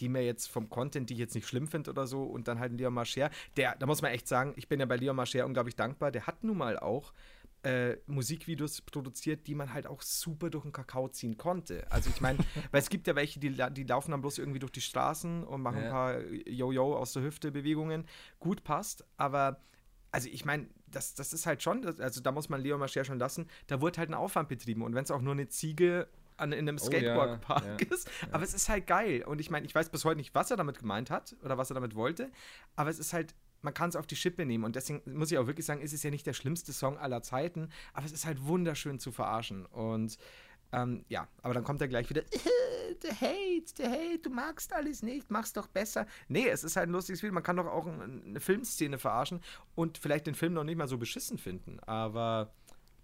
die mir jetzt vom Content, die ich jetzt nicht schlimm finde oder so, und dann halt ein Leon Marcher. Der, da muss man echt sagen, ich bin ja bei Leon Marcher unglaublich dankbar. Der hat nun mal auch äh, Musikvideos produziert, die man halt auch super durch den Kakao ziehen konnte. Also ich meine, weil es gibt ja welche, die, die laufen dann bloß irgendwie durch die Straßen und machen ein Ja. paar Yo-Yo aus der Hüfte Bewegungen. Gut passt, aber also ich meine, das, das ist halt schon, also da muss man Leo Mascher schon lassen, da wurde halt ein Aufwand betrieben und wenn es auch nur eine Ziege an, in einem Oh ja, Skateboardpark ja, ist, aber es ist halt geil und ich meine, ich weiß bis heute nicht, was er damit gemeint hat oder was er damit wollte, aber es ist halt, man kann es auf die Schippe nehmen und deswegen muss ich auch wirklich sagen, ist es ja nicht der schlimmste Song aller Zeiten, aber es ist halt wunderschön zu verarschen und ähm, ja, aber dann kommt er gleich wieder, der Hate, der Hate, du magst alles nicht, mach's doch besser. Nee, es ist halt ein lustiges Video, man kann doch auch ein- eine Filmszene verarschen und vielleicht den Film noch nicht mal so beschissen finden, aber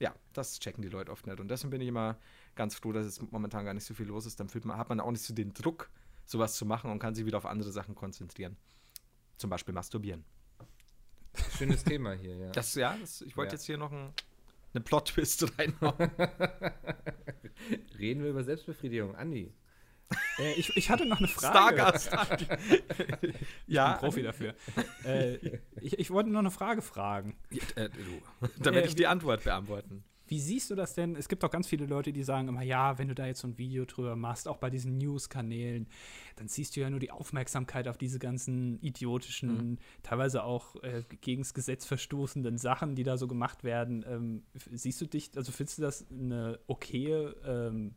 ja, das checken die Leute oft nicht und deswegen bin ich immer ganz froh, dass es momentan gar nicht so viel los ist, dann man, hat man auch nicht so den Druck, sowas zu machen und kann sich wieder auf andere Sachen konzentrieren. Zum Beispiel masturbieren. Schönes Thema hier, ja. Das, ja, das, ich wollte Ja. jetzt hier noch ein, eine Plot-Twist reinhauen. Reden wir über Selbstbefriedigung. Andi. Äh, ich, ich hatte noch eine Frage. Stargast. Ich ja, bin Profi dafür. äh, ich, ich wollte noch eine Frage fragen. Äh, du. Damit Äh, ich die Antwort beantworten. Wie siehst du das denn? Es gibt auch ganz viele Leute, die sagen immer, ja, wenn du da jetzt so ein Video drüber machst, auch bei diesen News-Kanälen, dann ziehst du ja nur die Aufmerksamkeit auf diese ganzen idiotischen, mhm. teilweise auch äh, gegen das Gesetz verstoßenden Sachen, die da so gemacht werden. Ähm, siehst du dich, also findest du das eine okaye ähm,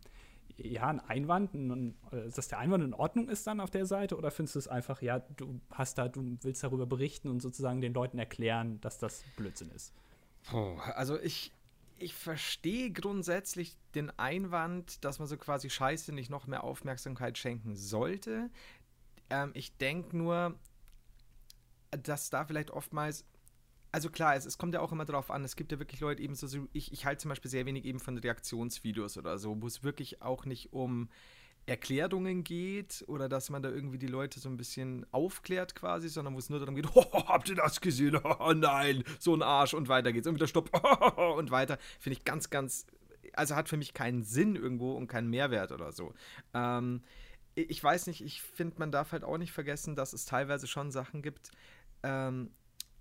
ja, ein Einwand, ein, äh, dass der Einwand in Ordnung ist dann auf der Seite oder findest du es einfach, ja, du hast da, du willst darüber berichten und sozusagen den Leuten erklären, dass das Blödsinn ist? Oh, also ich, ich verstehe grundsätzlich den Einwand, dass man so quasi Scheiße nicht noch mehr Aufmerksamkeit schenken sollte. Ähm, ich denke nur, dass da vielleicht oftmals also klar, es, es, kommt ja auch immer darauf an, es gibt ja wirklich Leute eben so, ich, ich halte zum Beispiel sehr wenig eben von Reaktionsvideos oder so, wo es wirklich auch nicht um Erklärungen geht oder dass man da irgendwie die Leute so ein bisschen aufklärt quasi, sondern wo es nur darum geht, oh, habt ihr das gesehen? Oh nein, so ein Arsch und weiter geht's. Und wieder Stopp und weiter. Finde ich ganz, ganz, also hat für mich keinen Sinn irgendwo und keinen Mehrwert oder so. Ähm, ich weiß nicht, ich finde, man darf halt auch nicht vergessen, dass es teilweise schon Sachen gibt, ähm,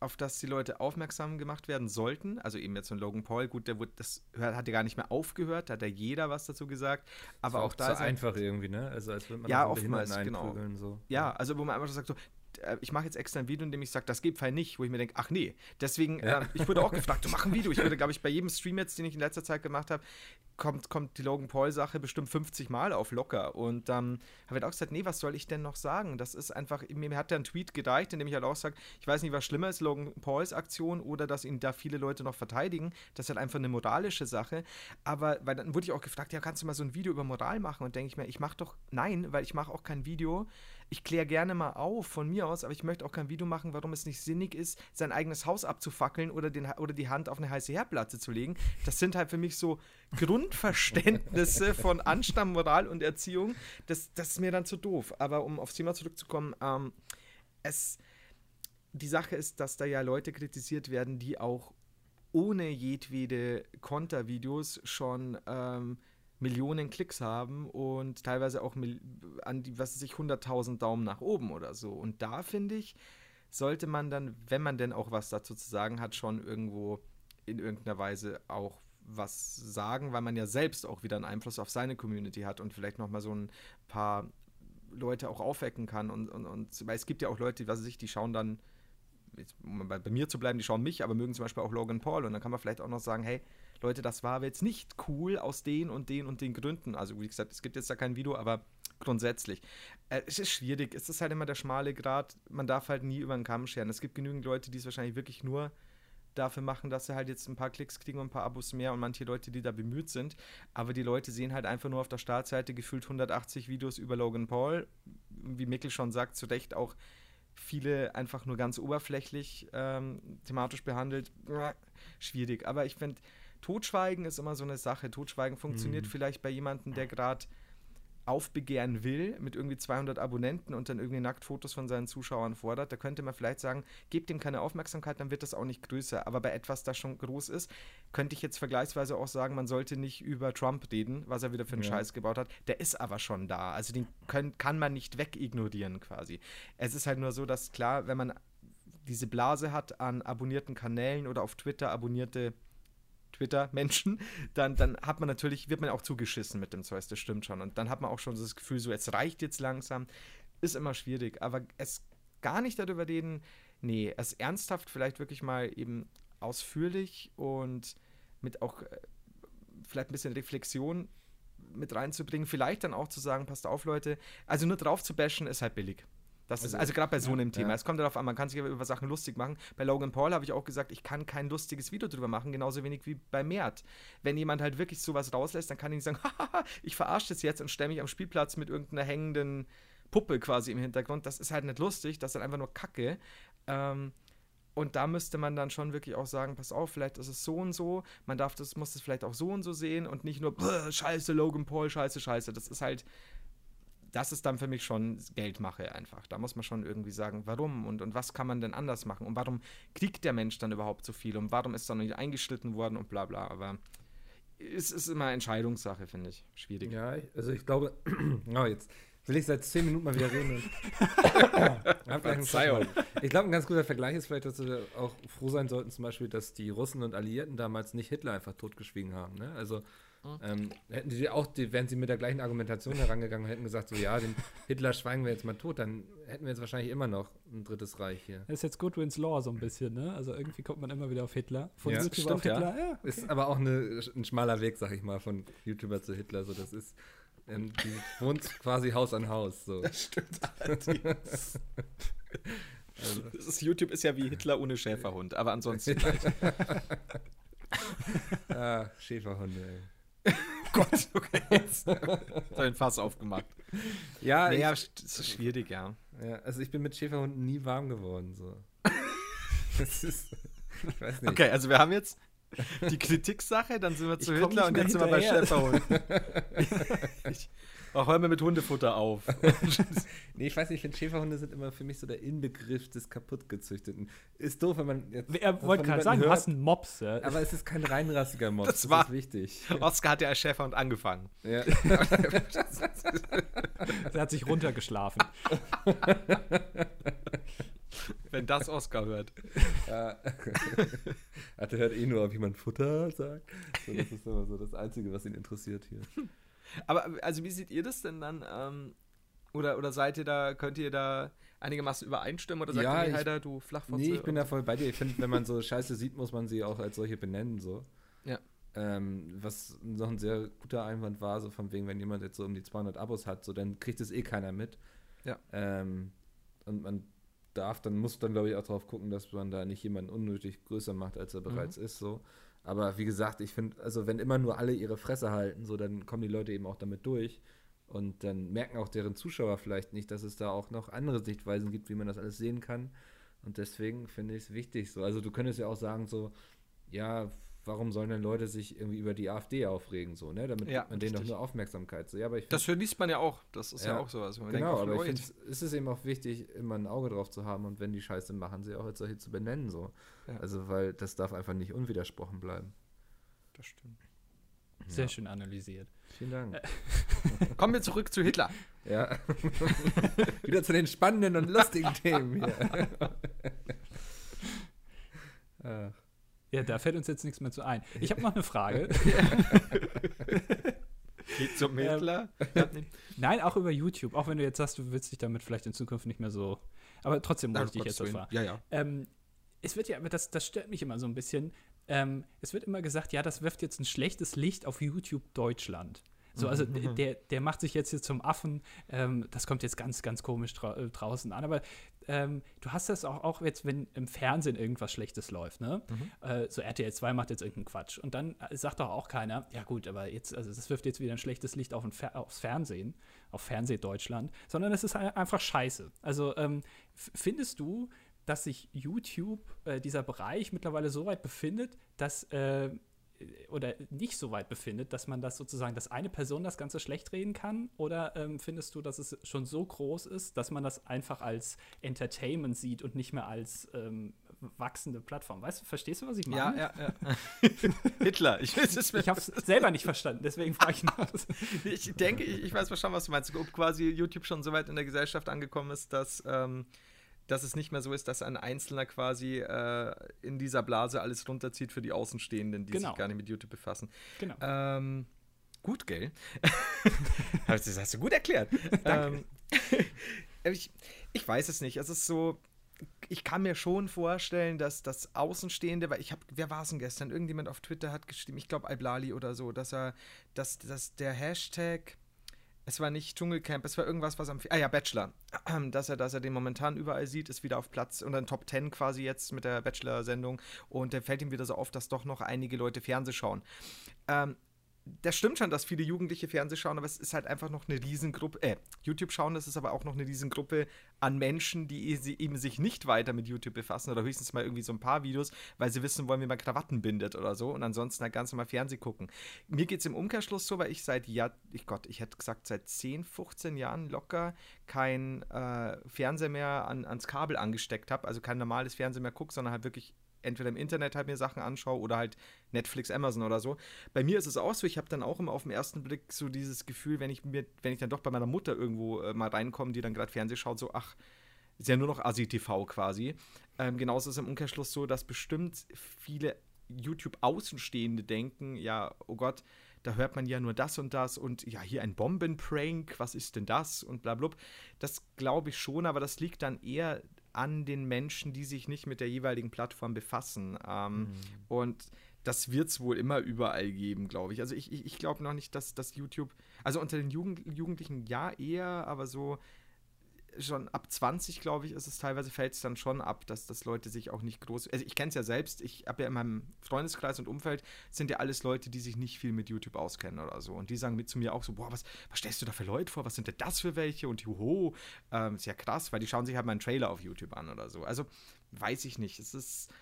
auf das die Leute aufmerksam gemacht werden sollten. Also eben jetzt von Logan Paul, gut, der wurde, das hat ja gar nicht mehr aufgehört, da hat ja jeder was dazu gesagt. Aber auch, auch da ist einfach irgendwie, ne? Also als würde man ja oftmals genau. So. Ja, also wo man einfach sagt so, ich mache jetzt extra ein Video, in dem ich sage, das geht Fall nicht, wo ich mir denke, ach nee. Deswegen, ja. äh, ich wurde auch gefragt, du mach ein Video. Ich wurde, glaube ich, bei jedem Stream jetzt, den ich in letzter Zeit gemacht habe, kommt, kommt die Logan Paul-Sache bestimmt 50 Mal auf locker. Und ähm, habe halt auch gesagt, nee, was soll ich denn noch sagen? Das ist einfach, mir hat der ein Tweet gereicht, in dem ich halt auch sage, ich weiß nicht, was schlimmer ist, Logan Pauls Aktion oder dass ihn da viele Leute noch verteidigen. Das ist halt einfach eine moralische Sache. Aber, weil dann wurde ich auch gefragt, ja, kannst du mal so ein Video über Moral machen? Und denke ich mir, ich mache doch, nein, weil ich mache auch kein Video, ich kläre gerne mal auf von mir aus, aber ich möchte auch kein Video machen, warum es nicht sinnig ist, sein eigenes Haus abzufackeln oder, den, oder die Hand auf eine heiße Herdplatte zu legen. Das sind halt für mich so Grundverständnisse von Anstand, Moral und Erziehung. Das, das ist mir dann zu doof. Aber um aufs Thema zurückzukommen, ähm, es, die Sache ist, dass da ja Leute kritisiert werden, die auch ohne jedwede Kontervideos schon ähm, Millionen Klicks haben und teilweise auch an die, was weiß ich, 100.000 Daumen nach oben oder so. Und da finde ich, sollte man dann, wenn man denn auch was dazu zu sagen hat, schon irgendwo in irgendeiner Weise auch was sagen, weil man ja selbst auch wieder einen Einfluss auf seine Community hat und vielleicht nochmal so ein paar Leute auch aufwecken kann. Und, und, und weil es gibt ja auch Leute, was weiß ich, die schauen dann, jetzt, um bei, bei mir zu bleiben, die schauen mich, aber mögen zum Beispiel auch Logan Paul. Und dann kann man vielleicht auch noch sagen, hey, Leute, das war jetzt nicht cool aus den und den und den Gründen. Also wie gesagt, es gibt jetzt da kein Video, aber grundsätzlich. Äh, es ist schwierig, es ist halt immer der schmale Grad, man darf halt nie über den Kamm scheren. Es gibt genügend Leute, die es wahrscheinlich wirklich nur dafür machen, dass sie halt jetzt ein paar Klicks kriegen und ein paar Abos mehr und manche Leute, die da bemüht sind. Aber die Leute sehen halt einfach nur auf der Startseite gefühlt 180 Videos über Logan Paul. Wie Mikkel schon sagt, zu Recht auch viele einfach nur ganz oberflächlich ähm, thematisch behandelt. Schwierig. Aber ich finde, Totschweigen ist immer so eine Sache. Totschweigen funktioniert mhm. vielleicht bei jemandem, der gerade aufbegehren will, mit irgendwie 200 Abonnenten und dann irgendwie Nacktfotos von seinen Zuschauern fordert, da könnte man vielleicht sagen, gebt ihm keine Aufmerksamkeit, dann wird das auch nicht größer. Aber bei etwas, das schon groß ist, könnte ich jetzt vergleichsweise auch sagen, man sollte nicht über Trump reden, was er wieder für einen ja. Scheiß gebaut hat. Der ist aber schon da. Also den können, kann man nicht wegignorieren quasi. Es ist halt nur so, dass klar, wenn man diese Blase hat an abonnierten Kanälen oder auf Twitter abonnierte Twitter-Menschen, dann, dann hat man natürlich, wird man auch zugeschissen mit dem Zeug, das stimmt schon. Und dann hat man auch schon das Gefühl, so, es reicht jetzt langsam. Ist immer schwierig. Aber es gar nicht darüber reden, nee, es ernsthaft vielleicht wirklich mal eben ausführlich und mit auch äh, vielleicht ein bisschen Reflexion mit reinzubringen. Vielleicht dann auch zu sagen, passt auf, Leute, also nur drauf zu bashen ist halt billig. Das also, ist also gerade bei so einem ja, Thema. Ja. Es kommt darauf an, man kann sich über Sachen lustig machen. Bei Logan Paul habe ich auch gesagt, ich kann kein lustiges Video drüber machen, genauso wenig wie bei Mert. Wenn jemand halt wirklich sowas rauslässt, dann kann ich nicht sagen, ich verarsche das jetzt und stelle mich am Spielplatz mit irgendeiner hängenden Puppe quasi im Hintergrund. Das ist halt nicht lustig, das ist halt einfach nur Kacke. Ähm, und da müsste man dann schon wirklich auch sagen, pass auf, vielleicht ist es so und so, man darf das, muss es vielleicht auch so und so sehen und nicht nur, scheiße, Logan Paul, scheiße, scheiße. Das ist halt, das ist dann für mich schon Geldmache einfach. Da muss man schon irgendwie sagen, warum und, und was kann man denn anders machen und warum kriegt der Mensch dann überhaupt so viel und warum ist dann nicht eingeschnitten worden und bla bla. Aber es ist immer Entscheidungssache, finde ich. Schwierig. Ja, also ich glaube, oh, jetzt Will ich seit zehn Minuten mal wieder reden. Verzeihung. Ich glaube, ein ganz guter Vergleich ist vielleicht, dass wir auch froh sein sollten, zum Beispiel, dass die Russen und Alliierten damals nicht Hitler einfach totgeschwiegen haben. Ne? Also ähm, hätten die auch, die, wären sie mit der gleichen Argumentation herangegangen und hätten gesagt, so ja, den Hitler schweigen wir jetzt mal tot, dann hätten wir jetzt wahrscheinlich immer noch ein drittes Reich hier. Das ist jetzt Goodwins Law so ein bisschen, ne? Also irgendwie kommt man immer wieder auf Hitler. Von Ja, YouTube stimmt, auf Hitler, ja. Ist aber auch eine, ein schmaler Weg, sag ich mal, von YouTuber zu Hitler. So, das ist, ähm, die wohnt quasi Haus an Haus. So. Stimmt allerdings. Also, Das ist, YouTube ist ja wie Hitler ohne Schäferhund, aber ansonsten. ah, Schäferhunde, ey. Gott, okay, jetzt hat ein Fass aufgemacht. Ja, Naja, ich, ist schwierig, ja. ja, also ich bin mit Schäferhunden nie warm geworden. So. das ist, ich weiß nicht. Okay, also wir haben jetzt die Kritiksache, dann sind wir zu Hitler und jetzt sind wir bei hinterher. Schäferhund. ich, auch hör mir mit Hundefutter auf. Nee, ich weiß nicht, ich finde Schäferhunde sind immer für mich so der Inbegriff des kaputtgezüchteten. Ist doof, wenn man jetzt. Er wollte gerade sagen, du hört, hast einen Mops, ja. Aber es ist kein reinrassiger Mob. Das war- ist wichtig. Oscar hat ja als Schäferhund angefangen. Ja. Er hat sich runtergeschlafen. Wenn das Oscar hört. Ja. Ach, der hört eh nur, ob jemand Futter sagt. So, das ist immer so das Einzige, was ihn interessiert hier. Aber also wie seht ihr das denn dann? Ähm, oder, oder seid ihr da, könnt ihr da einigermaßen übereinstimmen oder sagt Ja, ihr, ich- Heider, du Flachfotze? Nee, ich bin da voll bei dir. Ich finde, wenn man so Scheiße sieht, muss man sie auch als solche benennen. So. Ja. Ähm, was noch ein sehr guter Einwand war, so von wegen, wenn jemand jetzt so um die 200 Abos hat, so dann kriegt es eh keiner mit. Ja. Ähm, und man darf, dann muss dann glaube ich auch drauf gucken, dass man da nicht jemanden unnötig größer macht, als er Mhm. bereits ist. So. Aber wie gesagt, ich finde, also wenn immer nur alle ihre Fresse halten, so dann kommen die Leute eben auch damit durch. Und dann merken auch deren Zuschauer vielleicht nicht, dass es da auch noch andere Sichtweisen gibt, wie man das alles sehen kann. Und deswegen finde ich es wichtig so. Also du könntest ja auch sagen so, ja, warum sollen denn Leute sich irgendwie über die AfD aufregen so, ne? Damit Ja, gibt man denen doch richtig. nur Aufmerksamkeit. So, ja, aber ich Das liest man ja auch. Das ist ja, Ja, auch sowas. Genau, denkt, aber oh, ich finde, es ist eben auch wichtig, immer ein Auge drauf zu haben und wenn die Scheiße machen, sie auch als solche zu benennen. So. Ja. Also, weil das darf einfach nicht unwidersprochen bleiben. Das stimmt. Sehr schön analysiert. Vielen Dank. Kommen wir zurück zu Hitler. Ja. Wieder zu den spannenden und lustigen Themen hier. Ach. Ja, da fällt uns jetzt nichts mehr zu ein. Ich habe noch eine Frage. Geht zum Ähm, nee. Nein, auch über YouTube. Auch wenn du jetzt sagst, du willst dich damit vielleicht in Zukunft nicht mehr so. Aber trotzdem muss ich dich jetzt fragen. Ja, ja. Ähm, es wird ja, aber das, das stört mich immer so ein bisschen. Ähm, es wird immer gesagt, ja, das wirft jetzt ein schlechtes Licht auf YouTube Deutschland. So, also d- der, der macht sich jetzt hier zum Affen. Ähm, das kommt jetzt ganz, ganz komisch drau äh, draußen an. Aber ähm, du hast das auch, auch jetzt, wenn im Fernsehen irgendwas Schlechtes läuft, ne? Äh, so RTL 2 macht jetzt irgendeinen Quatsch. Und dann äh, sagt doch auch keiner, ja gut, aber jetzt, also das wirft jetzt wieder ein schlechtes Licht auf ein Fer aufs Fernsehen, auf Fernseh Deutschland, sondern es ist ein- einfach scheiße. Also ähm, findest du, dass sich YouTube, äh, dieser Bereich mittlerweile so weit befindet, dass äh, oder nicht so weit befindet, dass man das sozusagen, dass eine Person das Ganze schlecht reden kann? Oder ähm, findest du, dass es schon so groß ist, dass man das einfach als Entertainment sieht und nicht mehr als ähm, wachsende Plattform? Weißt du, verstehst du, was ich meine? Ja, ja, ja. Hitler. Ich, Ich habe es selber nicht verstanden, deswegen frage ich nach. ich denke, ich, ich weiß verstanden, was du meinst. Ob quasi YouTube schon so weit in der Gesellschaft angekommen ist, dass, ähm, dass es nicht mehr so ist, dass ein Einzelner quasi äh, in dieser Blase alles runterzieht für die Außenstehenden, die Genau. sich gar nicht mit YouTube befassen. Genau. Ähm, gut, gell? das hast du gut erklärt. ähm, ich, ich weiß es nicht. Es ist so, ich kann mir schon vorstellen, dass das Außenstehende, weil ich habe, wer war es denn gestern? Irgendjemand auf Twitter hat geschrieben, ich glaube Iblali oder so, dass er, dass, dass der Hashtag, es war nicht Dschungelcamp, es war irgendwas, was am, ah ja, Bachelor, dass er, dass er den momentan überall sieht, ist wieder auf Platz und dann Top 10 quasi jetzt mit der Bachelor-Sendung und da fällt ihm wieder so auf, dass doch noch einige Leute Fernseh schauen. Ähm, das stimmt schon, dass viele Jugendliche Fernseh schauen, aber es ist halt einfach noch eine Riesengruppe, äh, YouTube schauen, das ist aber auch noch eine Riesengruppe an Menschen, die sie- eben sich nicht weiter mit YouTube befassen oder höchstens mal irgendwie so ein paar Videos, weil sie wissen wollen, wie man Krawatten bindet oder so und ansonsten halt ganz normal Fernseh gucken. Mir geht es im Umkehrschluss so, weil ich seit, ja, ich Gott, ich hätte gesagt, seit 10, 15 Jahren locker kein äh, Fernseher mehr an, ans Kabel angesteckt habe, also kein normales Fernsehen mehr gucke, sondern halt wirklich entweder im Internet halt mir Sachen anschaue oder halt Netflix, Amazon oder so. Bei mir ist es auch so, ich habe dann auch immer auf den ersten Blick so dieses Gefühl, wenn ich mir, wenn ich dann doch bei meiner Mutter irgendwo äh, mal reinkomme, die dann gerade Fernsehen schaut, so, ach, ist ja nur noch Asi-TV quasi. Ähm, genauso ist es im Umkehrschluss so, dass bestimmt viele YouTube-Außenstehende denken, ja, oh Gott, da hört man ja nur das und das und ja, hier ein Bombenprank, was ist denn das und bla, bla. Das glaube ich schon, aber das liegt dann eher an den Menschen, die sich nicht mit der jeweiligen Plattform befassen. Ähm, mhm. Und das wird es wohl immer überall geben, glaube ich. Also ich, ich, ich glaube noch nicht, dass das YouTube, also unter den Jugend, Jugendlichen ja eher, aber so schon ab 20, glaube ich, ist es teilweise, fällt es dann schon ab, dass, dass Leute sich auch nicht groß. Also ich kenne es ja selbst, ich habe ja in meinem Freundeskreis und Umfeld sind ja alles Leute, die sich nicht viel mit YouTube auskennen oder so. Und die sagen mit zu mir auch so, boah, was, was stellst du da für Leute vor? Was sind denn das für welche? Und juhu, ähm, ist ja krass, weil die schauen sich halt meinen Trailer auf YouTube an oder so. Also weiß ich nicht. Es ist.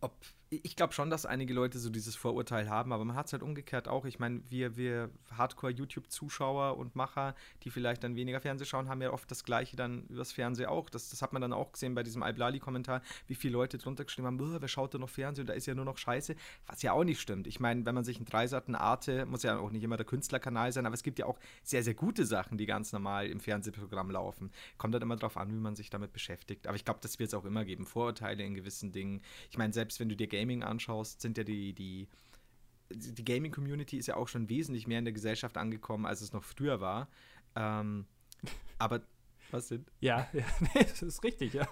Ob ich glaube schon, dass einige Leute so dieses Vorurteil haben, aber man hat es halt umgekehrt auch. Ich meine, wir, wir Hardcore-YouTube-Zuschauer und Macher, die vielleicht dann weniger Fernsehen schauen, haben ja oft das Gleiche dann übers Fernsehen auch. Das, das hat man dann auch gesehen bei diesem Alblali-Kommentar, wie viele Leute drunter geschrieben haben, wer schaut da noch Fernsehen, da ist ja nur noch Scheiße, was ja auch nicht stimmt. Ich meine, wenn man sich ein Dreisat, ein Arte, muss ja auch nicht immer der Künstlerkanal sein, aber es gibt ja auch sehr, sehr gute Sachen, die ganz normal im Fernsehprogramm laufen. Kommt dann immer darauf an, wie man sich damit beschäftigt. Aber ich glaube, das wird es auch immer geben. Vorurteile in gewissen Dingen. Ich meine, selbst wenn du dir Gaming anschaust, sind ja die, die, die Gaming-Community ist ja auch schon wesentlich mehr in der Gesellschaft angekommen, als es noch früher war. Ähm, aber was denn? Ja, ja nee, das ist richtig, ja.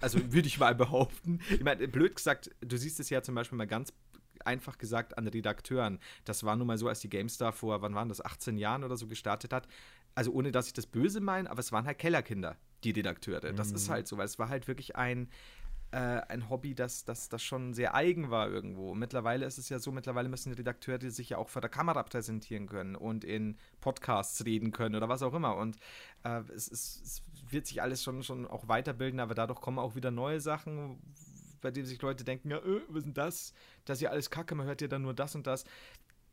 Also würde ich mal behaupten. Ich meine, blöd gesagt, du siehst es ja zum Beispiel mal ganz einfach gesagt an Redakteuren. Das war nun mal so, als die GameStar vor, wann waren das, 18 Jahren oder so gestartet hat. Also ohne, dass ich das böse meine, aber es waren halt Kellerkinder, die Redakteure. Das mhm. ist halt so, weil es war halt wirklich ein, äh, ein Hobby, das, das, das schon sehr eigen war irgendwo. mittlerweile ist es ja so, mittlerweile müssen Redakteure sich ja auch vor der Kamera präsentieren können und in Podcasts reden können oder was auch immer. Und äh, es, es, es, wird sich alles schon, schon auch weiterbilden, aber dadurch kommen auch wieder neue Sachen, bei denen sich Leute denken, ja, äh, was ist denn das? Das ist ja alles Kacke, man hört ja dann nur das und das.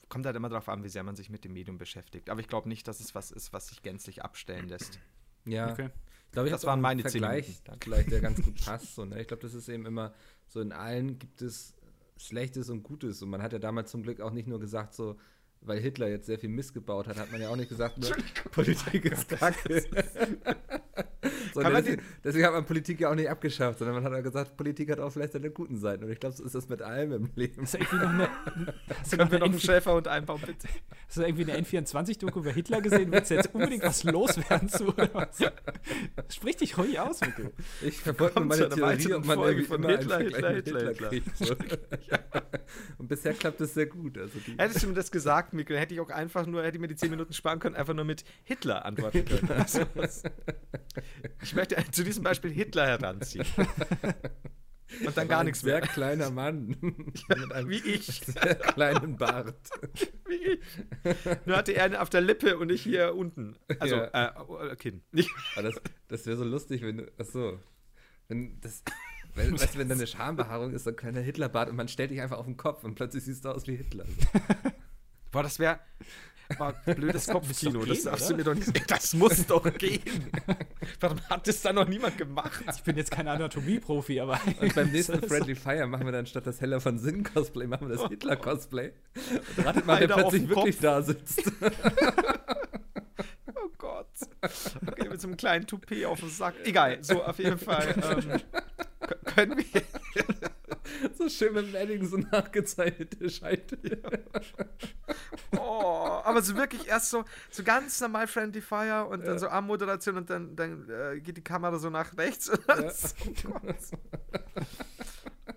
Kommt halt immer darauf an, wie sehr man sich mit dem Medium beschäftigt. Aber ich glaube nicht, dass es was ist, was sich gänzlich abstellen lässt. Ja. Okay glaube, das waren meine Vergleich, vielleicht der ganz gut passt. So, ne? Ich glaube, das ist eben immer so, in allen gibt es Schlechtes und Gutes. Und man hat ja damals zum Glück auch nicht nur gesagt, so, weil Hitler jetzt sehr viel missgebaut hat, hat man ja auch nicht gesagt, nur, Politik ist kacke. so, deswegen, deswegen, hat man Politik ja auch nicht abgeschafft, sondern man hat ja gesagt, Politik hat auch vielleicht seine guten Seiten. Und ich glaube, so ist das mit allem im Leben. Ist irgendwie noch eine, hast du Können wir noch einen Schäfer und einbauen, bitte? Hast du irgendwie eine N24-Doku über Hitler gesehen? Willst du jetzt unbedingt was loswerden zu? Sprich dich ruhig aus, Mikkel. Ich verfolge meine Theorie und man Folge von Hitler, Hitler, Hitler, Hitler, Hitler, so. Und bisher klappt das sehr gut. Also Hättest du mir das gesagt, Mikkel, hätte ich auch einfach nur, hätte ich mir die 10 Minuten sparen können, einfach nur mit Hitler antworten können. Also, ich möchte zu diesem Beispiel Hitler heranziehen. Und dann gar nichts mehr. Sehr kleiner Mann. Ja, wie ich. Sehr kleinen Bart. wie ich. Nur hatte er auf der Lippe und ich hier unten. Also, ja. äh, Kinn. das, das wäre so lustig, wenn du. Achso. Wenn das. Wenn, weißt du, wenn da eine Schambehaarung ist, so ein kleiner Hitlerbart und man stellt dich einfach auf den Kopf und plötzlich siehst du aus wie Hitler. Boah, das wäre war blödes Kopfkino. Das, das, mir doch nicht, das muss doch gehen. Warum hat das da noch niemand gemacht? Ich bin jetzt kein Anatomie-Profi, aber. Und beim nächsten Friendly Fire machen wir dann statt das Heller von Sinn Cosplay, machen wir das Hitler Cosplay. Und ratet mal, wer plötzlich wirklich da sitzt. oh Gott. Okay, mit so einem kleinen Toupet auf dem Sack. Egal, so auf jeden Fall. Ähm, können wir. So schön mit dem Edding so nachgezeichnete Scheitel. oh, aber so wirklich erst so, so ganz normal Friendly Fire und ja. dann so Armmoderation und dann, dann äh, geht die Kamera so nach rechts. Ja.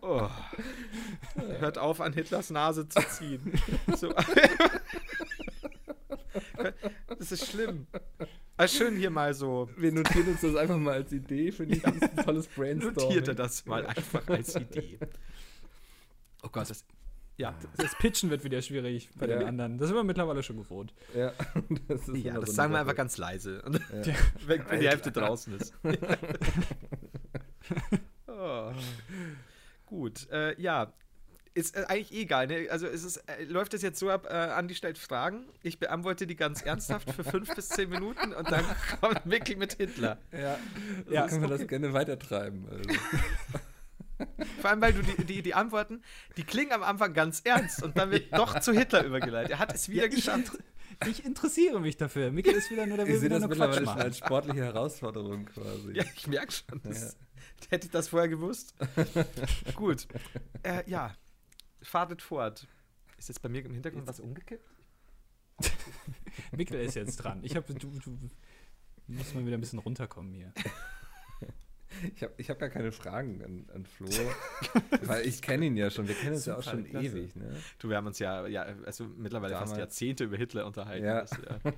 oh. Hört auf, an Hitlers Nase zu ziehen. So. das ist schlimm. Also schön hier mal so. Wir notieren uns das einfach mal als Idee. Finde ich, das ist ein tolles Brainstorming. Notierte das mal einfach als Idee. Oh Gott, das, ja, das Pitchen wird wieder schwierig bei ja. den anderen. Das sind wir mittlerweile schon gewohnt. Ja, das, ja, das so sagen wir einfach ganz leise. Ja. Wenn, wenn die Hälfte draußen ist. oh. Gut, äh, ja, ist äh, eigentlich egal. Ne? Also es, äh, läuft das jetzt so ab, äh, Andi stellt Fragen, ich beantworte die ganz ernsthaft für fünf bis zehn Minuten und dann kommt Mickey mit Hitler. Ja, ja. können wir das gerne weitertreiben. Also. Vor allem, weil du die, die, die Antworten, die klingen am Anfang ganz ernst und dann wird doch zu Hitler übergeleitet. Er hat es wieder Ja, geschafft. ich interessiere mich dafür. Mikkel ist wieder nur der Ich will sehe das mittlerweile schon als sportliche Herausforderung quasi. Ja, ich merke schon. Ja. Das, Hätte ich das vorher gewusst. Gut. Äh, ja, fahrtet fort. Ist jetzt bei mir im Hintergrund was umgekippt? Mikkel ist jetzt dran. Ich habe, du, du musst mal wieder ein bisschen runterkommen hier. Ich habe ich hab gar keine Fragen an, an Flo, weil ich kenne ihn ja schon. Wir kennen uns ja auch schon klasse. ewig. Ne? Du, wir haben uns ja, ja also mittlerweile fast Damals. Jahrzehnte über Hitler unterhalten. Ja. Das, ja.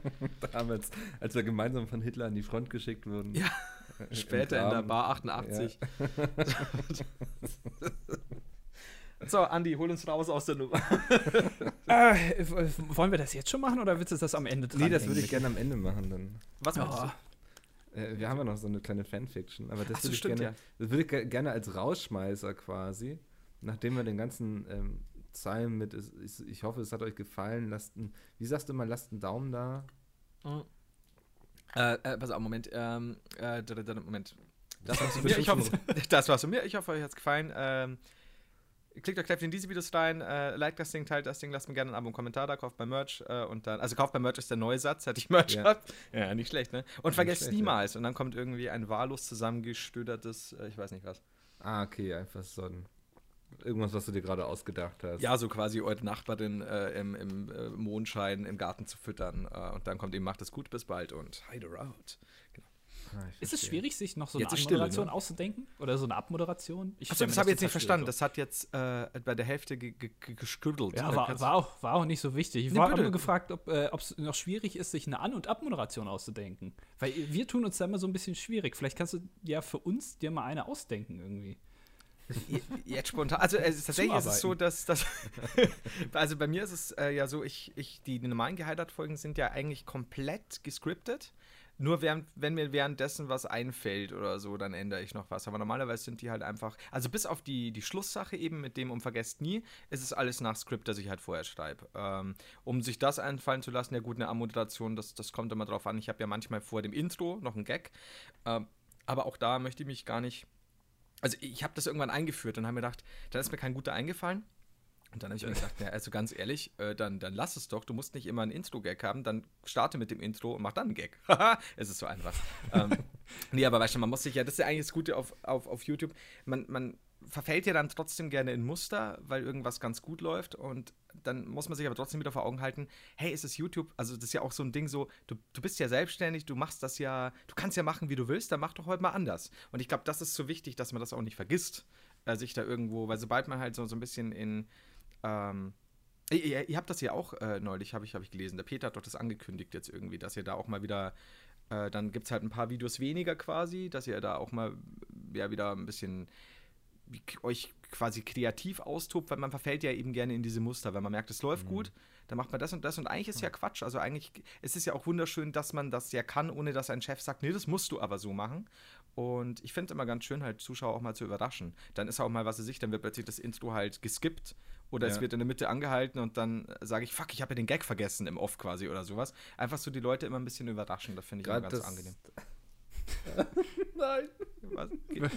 Damals, als wir gemeinsam von Hitler an die Front geschickt wurden. Ja, Später in der. Bar 88. so, Andi, hol uns raus aus der Nummer. Äh, wollen wir das jetzt schon machen oder willst du das am Ende dran? Nee, das würde ich gerne am Ende machen dann. Was meinst Oh, Äh, wir haben ja noch so eine kleine Fanfiction, aber das Ach so, würde ich, stimmt, gerne, das würde ich ge- gerne als Rausschmeißer quasi, nachdem wir den ganzen ähm, Zeilen mit, ich, ich hoffe, es hat euch gefallen, lasst ein, wie sagst du mal, lasst einen Daumen da. du? Äh, äh, pass auf, Moment. Ähm, äh, Moment. Das war's von mir. Ich hoffe, das war's von mir. Ich hoffe, euch hat's gefallen. Ähm, klickt euch gleich in diese Videos rein, äh, like das Ding, teilt das Ding, lasst mir gerne ein Abo und Kommentar da, kauft bei Merch äh, und dann, also kauft bei Merch ist der neue Satz, hätte ich Merch Ja. gehabt. Ja, nicht schlecht, ne? Und vergesst schlecht, ja. niemals. Und dann kommt irgendwie ein wahllos zusammengestödertes, äh, ich weiß nicht was. Ah, okay, einfach so ein, irgendwas, was du dir gerade ausgedacht hast. Ja, so quasi eure Nachbarin äh, im, im äh, Mondschein im Garten zu füttern. Äh, und dann kommt eben, macht es gut, bis bald und hide out. Ah, ich Ist es schwierig, sich noch so Jetzt eine Anmoderation ne? auszudenken? Oder so eine Abmoderation? Ich Achso, das habe ich jetzt nicht verstanden. Das hat jetzt äh, bei der Hälfte ge ge ge geschüttelt. Ja, Äh, war, war, auch, war auch nicht so wichtig. Ich Nee, war bitte. nur gefragt, ob es noch schwierig ist, sich eine An- und Abmoderation auszudenken. Weil wir tun uns da immer so ein bisschen schwierig. Vielleicht kannst du ja für uns dir mal eine ausdenken irgendwie. Jetzt spontan. Also es ist tatsächlich ist es so, dass, dass also bei mir ist es äh, ja so, ich, ich, die normalen Geheiratet-Folgen sind ja eigentlich komplett gescriptet. Nur während, wenn mir währenddessen was einfällt oder so, dann ändere ich noch was. Aber normalerweise sind die halt einfach, also bis auf die, die Schlusssache eben mit dem um vergesst nie, ist es alles nach Skript, das ich halt vorher schreibe. Ähm, um sich das einfallen zu lassen, ja gut, eine Ammoderation, das, das kommt immer drauf an. Ich habe ja manchmal vor dem Intro noch einen Gag. Ähm, aber auch da möchte ich mich gar nicht also ich habe das irgendwann eingeführt und habe mir gedacht, dann ist mir kein guter eingefallen. Und dann habe ich mir gedacht, ja, also ganz ehrlich, äh, dann, dann lass es doch. Du musst nicht immer ein Intro-Gag haben, dann starte mit dem Intro und mach dann einen Gag. Haha, es ist so einfach. ähm, nee, aber weißt du, man muss sich ja, das ist ja eigentlich das Gute auf, auf, auf YouTube. Man, man verfällt ja dann trotzdem gerne in Muster, weil irgendwas ganz gut läuft und dann muss man sich aber trotzdem wieder vor Augen halten, hey, ist es YouTube, also das ist ja auch so ein Ding so, du, du bist ja selbstständig, du machst das ja, du kannst ja machen, wie du willst, dann mach doch heute mal anders. Und ich glaube, das ist so wichtig, dass man das auch nicht vergisst, äh, sich da irgendwo, weil sobald man halt so, so ein bisschen in, ähm, ihr, ihr, habt das ja auch äh, neulich, habe ich, hab ich gelesen, der Peter hat doch das angekündigt jetzt irgendwie, dass ihr da auch mal wieder, äh, dann gibt es halt ein paar Videos weniger quasi, dass ihr da auch mal ja wieder ein bisschen euch quasi kreativ austobt, weil man verfällt ja eben gerne in diese Muster. Wenn man merkt, es läuft gut, dann macht man das und das und eigentlich ist ja Quatsch. Also eigentlich ist es ja auch wunderschön, dass man das ja kann, ohne dass ein Chef sagt, nee, das musst du aber so machen. Und ich finde immer ganz schön, halt Zuschauer auch mal zu überraschen. Dann ist auch mal, was sie sich, dann wird plötzlich das Intro halt geskippt oder es Ja. wird in der Mitte angehalten und dann sage ich, fuck, ich habe ja den Gag vergessen im Off quasi oder sowas. Einfach so die Leute immer ein bisschen überraschen, das finde ich immer ganz angenehm. Nein. Was,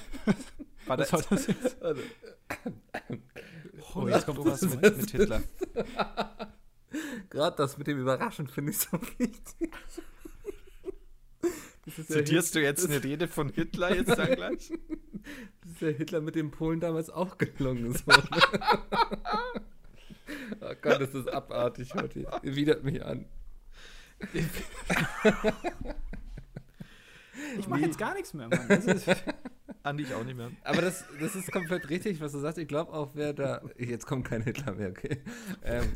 war Was das, war das jetzt? oh, jetzt kommt was mit, mit Hitler. Gerade das mit dem Überraschen finde ich so wichtig. Zitierst du jetzt eine Rede von Hitler jetzt dann gleich? Das ist ja Hitler mit den Polen damals auch gelungen. So. oh Gott, das ist abartig heute. Ihr widert mich an. Ich mache jetzt gar nichts mehr, Mann. Das ist, Andi, ich auch nicht mehr. Aber das, das ist komplett richtig, was du sagst. Ich glaube auch, wer da. Jetzt kommt kein Hitler mehr, okay. Ähm,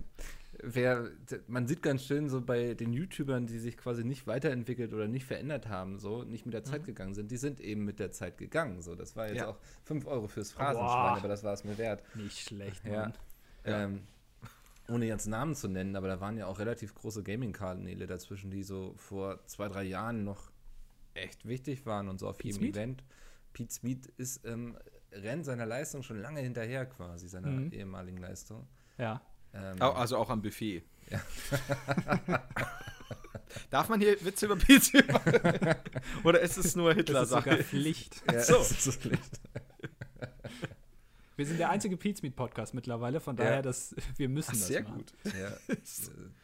wer, man sieht ganz schön so bei den YouTubern, die sich quasi nicht weiterentwickelt oder nicht verändert haben, so nicht mit der Zeit gegangen sind, die sind eben mit der Zeit gegangen. So, das war jetzt Ja. auch 5 Euro fürs Phrasenschwein, Boah. aber das war es mir wert. nicht schlecht, Ja. Mann. Ja. Ähm, ohne jetzt Namen zu nennen, aber da waren ja auch relativ große Gaming-Kanäle dazwischen, die so vor zwei, drei Jahren noch echt wichtig waren und so auf Pete jedem Smith? Event. Pete Smith ist, ähm, rennt seiner Leistung schon lange hinterher quasi, seiner Mhm. ehemaligen Leistung. Ja. Ähm, Also auch am Buffet. Ja. Darf man hier Witze über Pizza machen? Oder ist es nur Das ist sogar Hitler-Sache? Pflicht. ja, so. das ist schlecht. Wir sind der einzige Pizmeet-Podcast mittlerweile, von daher, dass wir müssen Ach, das sehr machen. gut. Ja, äh,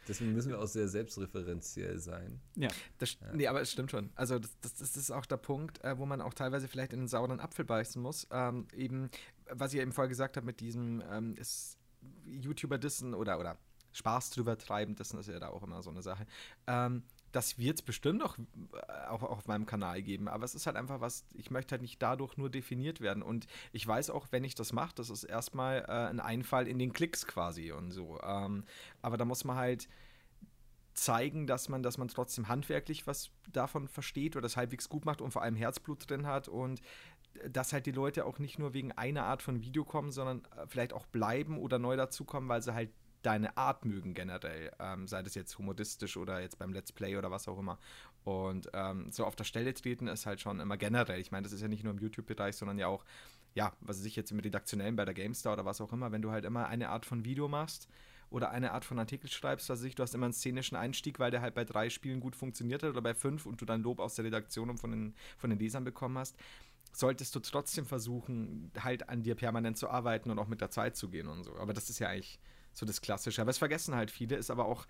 deswegen müssen wir auch sehr selbstreferenziell sein. Ja. Das, Nee, aber es stimmt schon. Also das, das, das ist auch der Punkt, äh, wo man auch teilweise vielleicht in den sauren Apfel beißen muss. Ähm, eben, was ich eben vorher gesagt habe mit diesem ähm, ist YouTuber dissen oder, oder Spaß drüber treiben, dissen ist ja da auch immer so eine Sache. Ähm, das wird es bestimmt auch, äh, auch, auf meinem Kanal geben, aber es ist halt einfach was, ich möchte halt nicht dadurch nur definiert werden. Und ich weiß auch, wenn ich das mache, das ist erstmal äh, ein Einfall in den Klicks quasi und so. Ähm, aber da muss man halt zeigen, dass man, dass man trotzdem handwerklich was davon versteht oder das halbwegs gut macht und vor allem Herzblut drin hat und dass halt die Leute auch nicht nur wegen einer Art von Video kommen, sondern äh, vielleicht auch bleiben oder neu dazukommen, weil sie halt deine Art mögen generell, ähm, sei das jetzt humoristisch oder jetzt beim Let's Play oder was auch immer. Und ähm, so auf der Stelle treten ist halt schon immer generell. Ich meine, das ist ja nicht nur im YouTube-Bereich, sondern ja auch, ja, was weiß ich jetzt im Redaktionellen bei der GameStar oder was auch immer, wenn du halt immer eine Art von Video machst oder eine Art von Artikel schreibst, was weiß ich, du hast immer einen szenischen Einstieg, weil der halt bei drei Spielen gut funktioniert hat oder bei fünf und du dann Lob aus der Redaktion und von den, von den Lesern bekommen hast, solltest du trotzdem versuchen, halt an dir permanent zu arbeiten und auch mit der Zeit zu gehen und so. Aber das ist ja eigentlich so das Klassische. Aber es vergessen halt viele, ist aber auch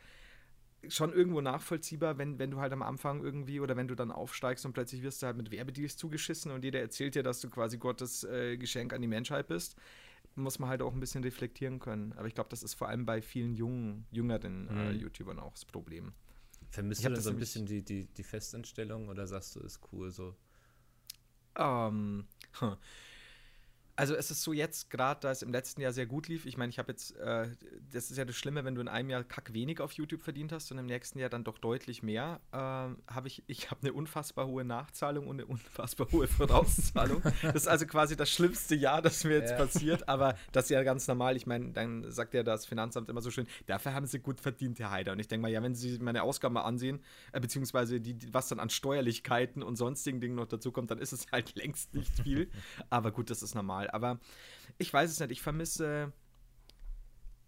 schon irgendwo nachvollziehbar, wenn, wenn du halt am Anfang irgendwie oder wenn du dann aufsteigst und plötzlich wirst du halt mit Werbedeals zugeschissen und jeder erzählt dir, dass du quasi Gottes äh, Geschenk an die Menschheit bist, muss man halt auch ein bisschen reflektieren können. Aber ich glaube, das ist vor allem bei vielen jungen, jüngeren äh, Mhm. YouTubern auch das Problem. Vermisst du das so ein bisschen die, die, die Festanstellung oder sagst du, ist cool so? Ähm, hm. Also es ist so jetzt gerade, da es im letzten Jahr sehr gut lief. Ich meine, ich habe jetzt, äh, das ist ja das Schlimme, wenn du in einem Jahr kack wenig auf YouTube verdient hast und im nächsten Jahr dann doch deutlich mehr. Ähm, habe ich, ich habe eine unfassbar hohe Nachzahlung und eine unfassbar hohe Vorauszahlung. das ist also quasi das schlimmste Jahr, das mir jetzt Ja. passiert. Aber das ist ja ganz normal. Ich meine, dann sagt ja das Finanzamt immer so schön, dafür haben sie gut verdient, Herr Heider. Und ich denke mal, ja, wenn Sie meine Ausgaben mal ansehen, äh, beziehungsweise die, die, was dann an Steuerlichkeiten und sonstigen Dingen noch dazu kommt, dann ist es halt längst nicht viel. Aber gut, das ist normal. Aber ich weiß es nicht. Ich vermisse,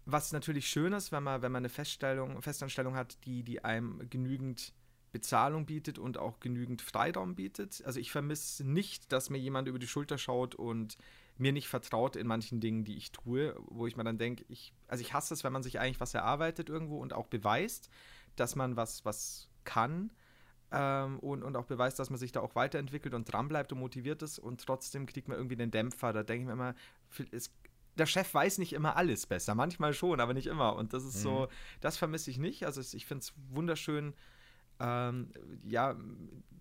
was natürlich schön ist, wenn man, wenn man eine Feststellung, Festanstellung hat, die, die einem genügend Bezahlung bietet und auch genügend Freiraum bietet. Also ich vermisse nicht, dass mir jemand über die Schulter schaut und mir nicht vertraut in manchen Dingen, die ich tue, wo ich mir dann denke, ich, also ich hasse es, wenn man sich eigentlich was erarbeitet irgendwo und auch beweist, dass man was, was kann ähm, und, und auch beweist, dass man sich da auch weiterentwickelt und dranbleibt und motiviert ist und trotzdem kriegt man irgendwie den Dämpfer. Da denke ich mir immer, es, der Chef weiß nicht immer alles besser, manchmal schon, aber nicht immer. Und das ist so, das vermisse ich nicht. Also ich finde es wunderschön, ähm, ja,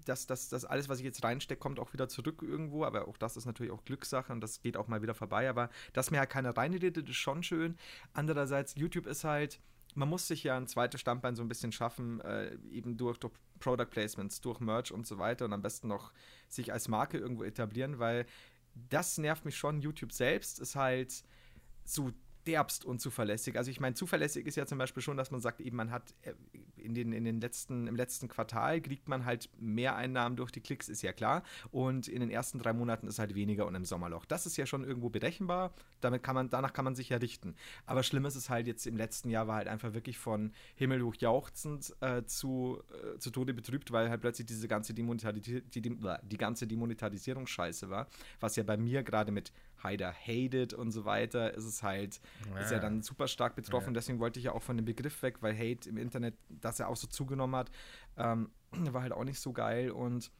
dass das, das alles, was ich jetzt reinstecke, kommt auch wieder zurück irgendwo, aber auch das ist natürlich auch Glückssache und das geht auch mal wieder vorbei, aber dass mir halt keiner reinredet, ist schon schön. Andererseits, YouTube ist halt, man muss sich ja ein zweites Standbein so ein bisschen schaffen, äh, eben durch, durch Product Placements, durch Merch und so weiter und am besten noch sich als Marke irgendwo etablieren, weil das nervt mich schon. YouTube selbst ist halt so derbst unzuverlässig. Also ich meine, zuverlässig ist ja zum Beispiel schon, dass man sagt, eben man hat äh, in den, in den letzten, im letzten Quartal kriegt man halt mehr Einnahmen durch die Klicks, ist ja klar. Und in den ersten drei Monaten ist halt weniger und im Sommerloch. Das ist ja schon irgendwo berechenbar. Damit kann man, danach kann man sich ja richten. Aber schlimm ist es halt jetzt im letzten Jahr war halt einfach wirklich von himmelhoch jauchzend äh, zu, äh, zu Tode betrübt, weil halt plötzlich diese ganze Demonetarisierung, die, die, die ganze Demonetarisierung scheiße war. Was ja bei mir gerade mit Heider hated und so weiter, ist es halt, ist ja dann super stark betroffen. Deswegen wollte ich ja auch von dem Begriff weg, weil Hate im Internet, dass er auch so zugenommen hat, ähm, war halt auch nicht so geil und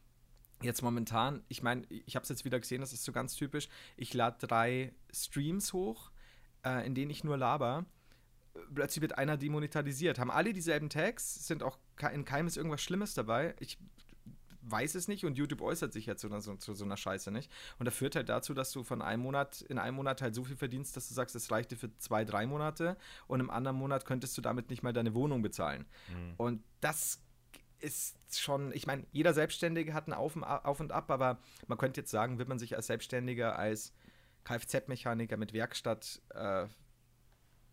Jetzt momentan, ich meine, ich habe es jetzt wieder gesehen, das ist so ganz typisch. Ich lade drei Streams hoch, äh, in denen ich nur laber. Plötzlich wird einer demonetarisiert. Haben alle dieselben Tags, sind auch in keinem ist irgendwas Schlimmes dabei. Ich weiß es nicht und YouTube äußert sich jetzt zu, so- zu so einer Scheiße nicht. Und das führt halt dazu, dass du von einem Monat in einem Monat halt so viel verdienst, dass du sagst, es reicht dir für zwei, drei Monate und im anderen Monat könntest du damit nicht mal deine Wohnung bezahlen. Und das ist schon, ich meine, jeder Selbstständige hat ein Auf und, Auf und Ab, aber man könnte jetzt sagen, wird man sich als Selbstständiger, als Kfz-Mechaniker mit Werkstatt, äh,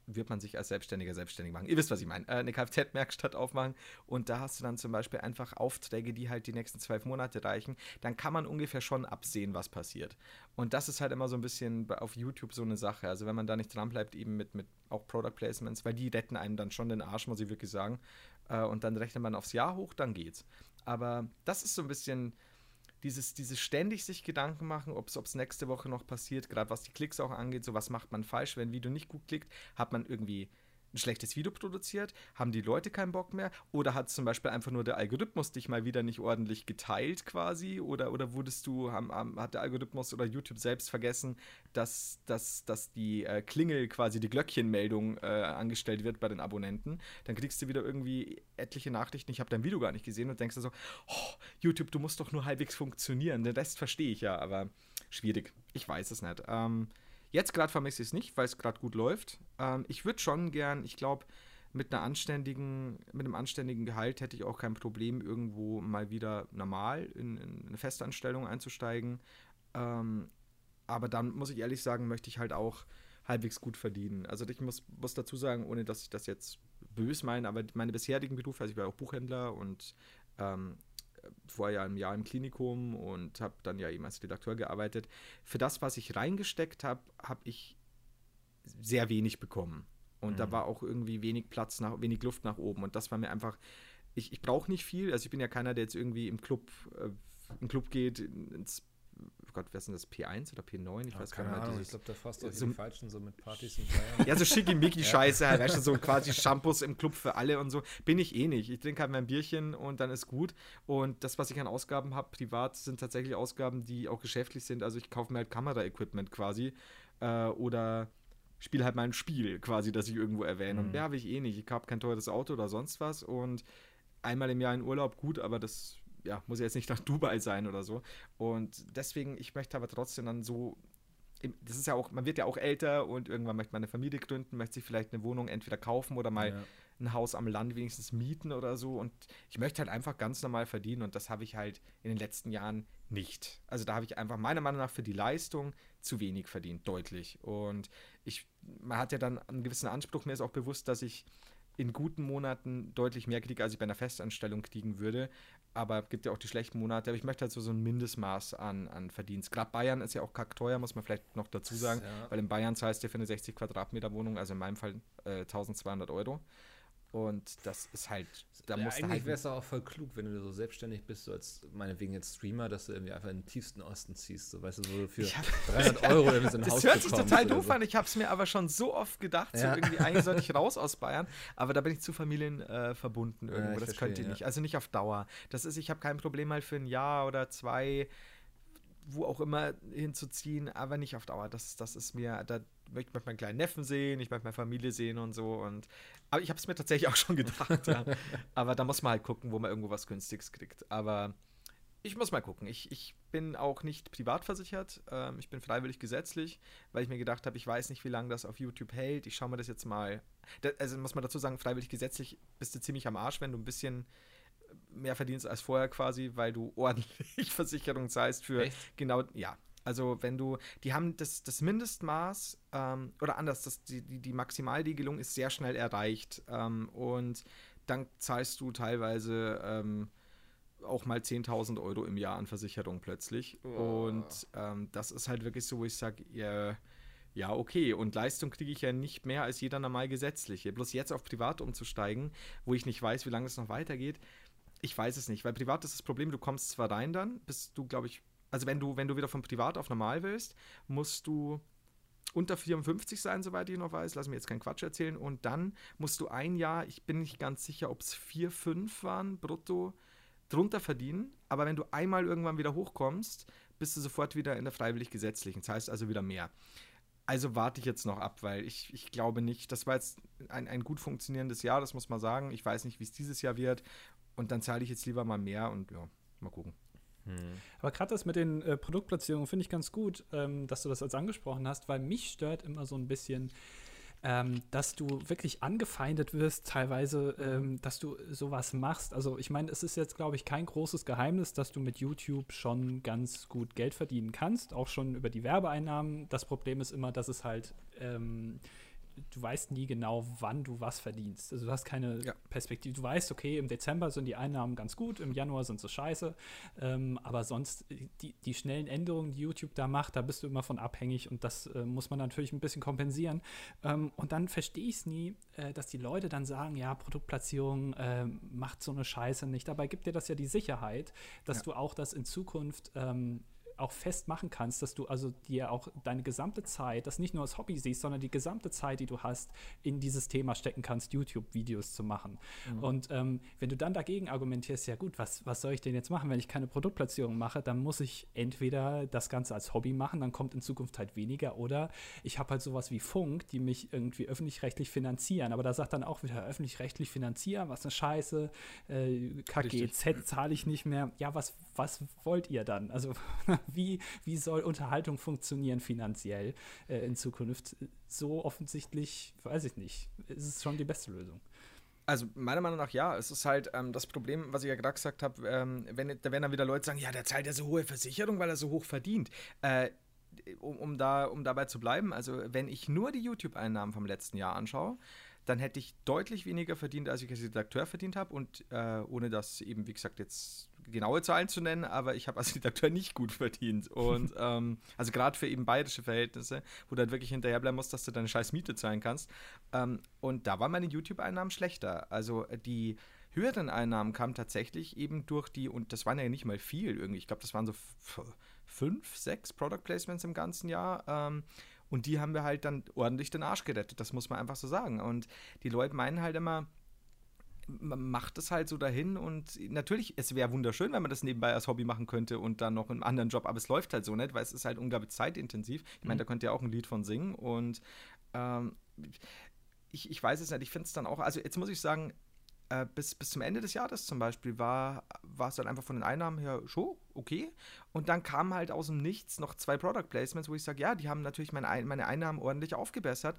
wird man sich als Selbstständiger selbstständig machen. Ihr wisst, was ich meine. Äh, eine Kfz-Werkstatt aufmachen und da hast du dann zum Beispiel einfach Aufträge, die halt die nächsten zwölf Monate reichen. Dann kann man ungefähr schon absehen, was passiert. Und das ist halt immer so ein bisschen auf YouTube so eine Sache. Also wenn man da nicht dran bleibt, eben mit, mit auch Product Placements, weil die retten einem dann schon den Arsch, muss ich wirklich sagen. Äh, und dann rechnet man aufs Jahr hoch, dann geht's. Aber das ist so ein bisschen dieses, dieses ständig sich Gedanken machen, ob es nächste Woche noch passiert, gerade was die Klicks auch angeht, so was macht man falsch, wenn ein Video nicht gut klickt, hat man irgendwie ein schlechtes Video produziert? Haben die Leute keinen Bock mehr? Oder hat zum Beispiel einfach nur der Algorithmus dich mal wieder nicht ordentlich geteilt quasi? Oder, oder wurdest du, haben, haben, hat der Algorithmus oder YouTube selbst vergessen, dass, dass, dass die äh, Klingel quasi, die Glöckchenmeldung äh, angestellt wird bei den Abonnenten? Dann kriegst du wieder irgendwie etliche Nachrichten, ich habe dein Video gar nicht gesehen und denkst du so, oh, YouTube, du musst doch nur halbwegs funktionieren. Den Rest verstehe ich ja, aber schwierig. Ich weiß es nicht. Ähm, Jetzt gerade vermisse ich es nicht, weil es gerade gut läuft. Ähm, ich würde schon gern, ich glaube, mit einer anständigen, mit einem anständigen Gehalt hätte ich auch kein Problem, irgendwo mal wieder normal in, in eine Festanstellung einzusteigen. Ähm, aber dann muss ich ehrlich sagen, möchte ich halt auch halbwegs gut verdienen. Also ich muss, muss dazu sagen, ohne dass ich das jetzt bös meine, aber meine bisherigen Berufe, also ich war auch Buchhändler und ähm, vorher ja ein Jahr im Klinikum und habe dann ja eben als Redakteur gearbeitet. Für das, was ich reingesteckt habe, habe ich sehr wenig bekommen. Und mhm. da war auch irgendwie wenig Platz, nach, wenig Luft nach oben. Und das war mir einfach, ich, ich brauche nicht viel. Also ich bin ja keiner, der jetzt irgendwie im Club, äh, im Club geht, ins Gott, wer ist denn das? P1 oder P9? Ich ja, weiß keine gar nicht. Ahnung, ich glaube, da fasst doch so- die Falschen so mit Partys und Feiern. ja, so schickimicki-Scheiße, halt, weißt du, so quasi Shampoos im Club für alle und so. Bin ich eh nicht. Ich trinke halt mein Bierchen und dann ist gut. Und das, was ich an Ausgaben habe, privat, sind tatsächlich Ausgaben, die auch geschäftlich sind. Also ich kaufe mir halt Kamera-Equipment quasi. Äh, oder spiele halt mal ein Spiel quasi, das ich irgendwo erwähne. Und Mhm. mehr habe ich eh nicht. Ich habe kein teures Auto oder sonst was. Und einmal im Jahr in Urlaub, gut, aber das ja, muss ja jetzt nicht nach Dubai sein oder so. Und deswegen, ich möchte aber trotzdem dann so das ist ja auch, man wird ja auch älter und irgendwann möchte man eine Familie gründen, möchte sich vielleicht eine Wohnung entweder kaufen oder mal Ja. ein Haus am Land wenigstens mieten oder so. Und ich möchte halt einfach ganz normal verdienen und das habe ich halt in den letzten Jahren nicht. Also da habe ich einfach meiner Meinung nach für die Leistung zu wenig verdient, deutlich. Und ich, man hat ja dann einen gewissen Anspruch. Mir ist auch bewusst, dass ich in guten Monaten deutlich mehr kriege, als ich bei einer Festanstellung kriegen würde. Aber es gibt ja auch die schlechten Monate. Aber ich möchte halt so, so ein Mindestmaß an, an Verdienst. Gerade Bayern ist ja auch kackteuer, muss man vielleicht noch dazu sagen. Ja. Weil in Bayern zahlst du für eine 60 Quadratmeter Wohnung, also in meinem Fall äh, 1200 Euro. Und das ist halt, da ja, musst du eigentlich halt. wäre es auch voll klug, wenn du so selbstständig bist, so als meinetwegen jetzt Streamer, dass du irgendwie einfach in den tiefsten Osten ziehst, so weißt du, so für hab- 300 Euro irgendwie so ein Das Haus hört sich total doof so. an. Ich habe es mir aber schon so oft gedacht, Ja. so irgendwie eigentlich sollte ich raus aus Bayern, aber da bin ich zu Familien äh, verbunden Ja, irgendwo. ich das verstehe, könnt ihr ja. nicht. Also nicht auf Dauer. Das ist, ich habe kein Problem mal für ein Jahr oder zwei, wo auch immer hinzuziehen, aber nicht auf Dauer. Das, das ist mir, da möchte ich meinen kleinen Neffen sehen, ich möchte meine Familie sehen und so. Und aber ich habe es mir tatsächlich auch schon gedacht. ja. Aber da muss man halt gucken, wo man irgendwo was Günstiges kriegt. Aber ich muss mal gucken. Ich, ich bin auch nicht privat versichert. Ähm, ich bin freiwillig gesetzlich, weil ich mir gedacht habe, ich weiß nicht, wie lange das auf YouTube hält. Ich schaue mir das jetzt mal. Da, also muss man dazu sagen, freiwillig gesetzlich bist du ziemlich am Arsch, wenn du ein bisschen mehr verdienst als vorher quasi, weil du ordentlich Versicherung zahlst für Echt? genau, ja. Also wenn du, die haben das, das Mindestmaß ähm, oder anders, das, die, die, die Maximalregelung ist sehr schnell erreicht ähm, und dann zahlst du teilweise ähm, auch mal 10.000 Euro im Jahr an Versicherung plötzlich. Oh. Und ähm, das ist halt wirklich so, wo ich sage, ja, ja, okay. Und Leistung kriege ich ja nicht mehr als jeder normal gesetzliche. Bloß jetzt auf privat umzusteigen, wo ich nicht weiß, wie lange es noch weitergeht, ich weiß es nicht. Weil privat ist das Problem, du kommst zwar rein dann, bist du, glaube ich, also wenn du, wenn du wieder von privat auf normal willst, musst du unter 54 sein, soweit ich noch weiß. Lass mir jetzt keinen Quatsch erzählen. Und dann musst du ein Jahr, ich bin nicht ganz sicher, ob es 4, 5 waren, brutto, drunter verdienen. Aber wenn du einmal irgendwann wieder hochkommst, bist du sofort wieder in der freiwillig gesetzlichen. Das heißt also wieder mehr. Also warte ich jetzt noch ab, weil ich, ich glaube nicht, das war jetzt ein, ein gut funktionierendes Jahr, das muss man sagen. Ich weiß nicht, wie es dieses Jahr wird. Und dann zahle ich jetzt lieber mal mehr und ja, mal gucken. Aber gerade das mit den äh, Produktplatzierungen finde ich ganz gut, ähm, dass du das als angesprochen hast, weil mich stört immer so ein bisschen, ähm, dass du wirklich angefeindet wirst, teilweise, ähm, dass du sowas machst. Also ich meine, es ist jetzt, glaube ich, kein großes Geheimnis, dass du mit YouTube schon ganz gut Geld verdienen kannst, auch schon über die Werbeeinnahmen. Das Problem ist immer, dass es halt ähm, du weißt nie genau, wann du was verdienst. Also du hast keine Ja. Perspektive. Du weißt, okay, im Dezember sind die Einnahmen ganz gut, im Januar sind sie scheiße. Ähm, aber sonst, äh, die, die schnellen Änderungen, die YouTube da macht, da bist du immer von abhängig und das äh, muss man natürlich ein bisschen kompensieren. Ähm, und dann verstehe ich es nie, äh, dass die Leute dann sagen, ja, Produktplatzierung äh, macht so eine Scheiße nicht. Dabei gibt dir das ja die Sicherheit, dass Ja. du auch das in Zukunft ähm, auch festmachen kannst, dass du also dir auch deine gesamte Zeit, das nicht nur als Hobby siehst, sondern die gesamte Zeit, die du hast, in dieses Thema stecken kannst, YouTube-Videos zu machen. Und ähm, wenn du dann dagegen argumentierst, ja gut, was, was soll ich denn jetzt machen, wenn ich keine Produktplatzierung mache, dann muss ich entweder das Ganze als Hobby machen, dann kommt in Zukunft halt weniger, oder ich habe halt sowas wie Funk, die mich irgendwie öffentlich-rechtlich finanzieren. Aber da sagt dann auch wieder öffentlich-rechtlich finanzieren, was eine Scheiße, äh, KGZ zahle ich nicht mehr. Ja, was, was wollt ihr dann? Also wie, wie soll Unterhaltung funktionieren finanziell äh, in Zukunft? So offensichtlich, weiß ich nicht, ist es schon die beste Lösung. Also meiner Meinung nach ja. Es ist halt ähm, das Problem, was ich ja gerade gesagt habe, ähm, wenn, da werden dann wieder Leute sagen, ja, der zahlt ja so hohe Versicherung, weil er so hoch verdient. Äh, um, um, da, um dabei zu bleiben, also wenn ich nur die YouTube-Einnahmen vom letzten Jahr anschaue, dann hätte ich deutlich weniger verdient, als ich als Redakteur verdient habe. Und äh, ohne das eben, wie gesagt, jetzt genaue Zahlen zu nennen, aber ich habe als Redakteur nicht gut verdient. Und ähm, also gerade für eben bayerische Verhältnisse, wo du halt wirklich hinterherbleiben musst, dass du deine scheiß Miete zahlen kannst. Ähm, und da waren meine YouTube-Einnahmen schlechter. Also äh, die höheren Einnahmen kamen tatsächlich eben durch die, und das waren ja nicht mal viel irgendwie, ich glaube, das waren so fünf, sechs Product Placements im ganzen Jahr. Ähm, und die haben wir halt dann ordentlich den Arsch gerettet, das muss man einfach so sagen. Und die Leute meinen halt immer, man macht es halt so dahin und natürlich, es wäre wunderschön, wenn man das nebenbei als Hobby machen könnte und dann noch einen anderen Job, aber es läuft halt so nicht, weil es ist halt unglaublich zeitintensiv. Ich meine, da könnt ihr auch ein Lied von singen und ähm, ich, ich weiß es nicht, ich finde es dann auch, also jetzt muss ich sagen, äh, bis, bis zum Ende des Jahres zum Beispiel war, es dann einfach von den Einnahmen her schon okay. Und dann kamen halt aus dem Nichts noch zwei Product Placements, wo ich sage, ja, die haben natürlich meine, Ein- meine Einnahmen ordentlich aufgebessert.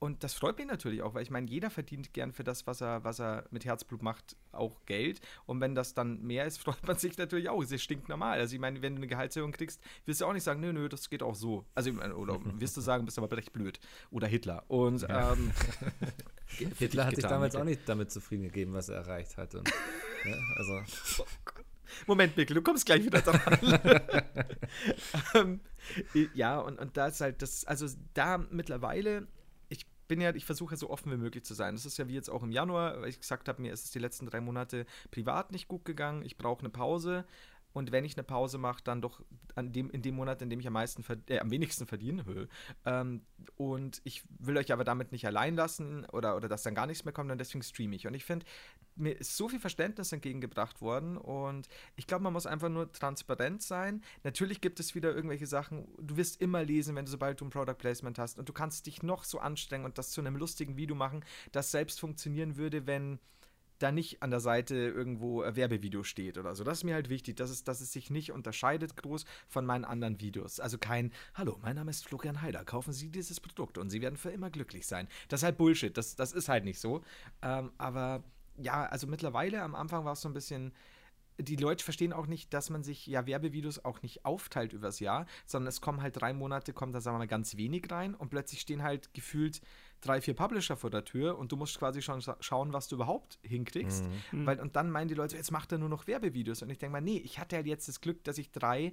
Und das freut mich natürlich auch, weil ich meine, jeder verdient gern für das, was er, was er mit Herzblut macht, auch Geld. Und wenn das dann mehr ist, freut man sich natürlich auch. Es stinkt normal. Also ich meine, wenn du eine Gehaltserhöhung kriegst, wirst du auch nicht sagen, nö, nö, das geht auch so. Also oder wirst du sagen, bist aber recht blöd. Oder Hitler. Und ähm, Hitler hat sich damals auch nicht damit zufrieden gegeben, was er erreicht hat. Und, ja, also, Moment, Mikkel, du kommst gleich wieder dran. ähm, ja, und, und da ist halt das, also da mittlerweile, bin ja, ich versuche so offen wie möglich zu sein. Das ist ja wie jetzt auch im Januar, weil ich gesagt habe, mir ist es die letzten drei Monate privat nicht gut gegangen, ich brauche eine Pause. Und wenn ich eine Pause mache, dann doch an dem, in dem Monat, in dem ich am meisten äh, am wenigsten verdiene. Ähm, und ich will euch aber damit nicht allein lassen oder, oder dass dann gar nichts mehr kommt und deswegen streame ich. Und ich finde, mir ist so viel Verständnis entgegengebracht worden und ich glaube, man muss einfach nur transparent sein. Natürlich gibt es wieder irgendwelche Sachen, du wirst immer lesen, wenn du sobald du ein Product Placement hast und du kannst dich noch so anstrengen und das zu einem lustigen Video machen, das selbst funktionieren würde, wenn da nicht an der Seite irgendwo ein Werbevideo steht oder so. Das ist mir halt wichtig, dass es, dass es sich nicht unterscheidet groß von meinen anderen Videos. Also kein, hallo, mein Name ist Florian Heider, kaufen Sie dieses Produkt und Sie werden für immer glücklich sein. Das ist halt Bullshit, das, das ist halt nicht so. Ähm, aber ja, also mittlerweile am Anfang war es so ein bisschen, die Leute verstehen auch nicht, dass man sich ja Werbevideos auch nicht aufteilt übers Jahr, sondern es kommen halt drei Monate, kommt da sagen wir mal ganz wenig rein und plötzlich stehen halt gefühlt drei, vier Publisher vor der Tür und du musst quasi schon scha- schauen, was du überhaupt hinkriegst. Weil, und dann meinen die Leute, jetzt macht er nur noch Werbevideos. Und ich denke mal, nee, ich hatte halt jetzt das Glück, dass ich drei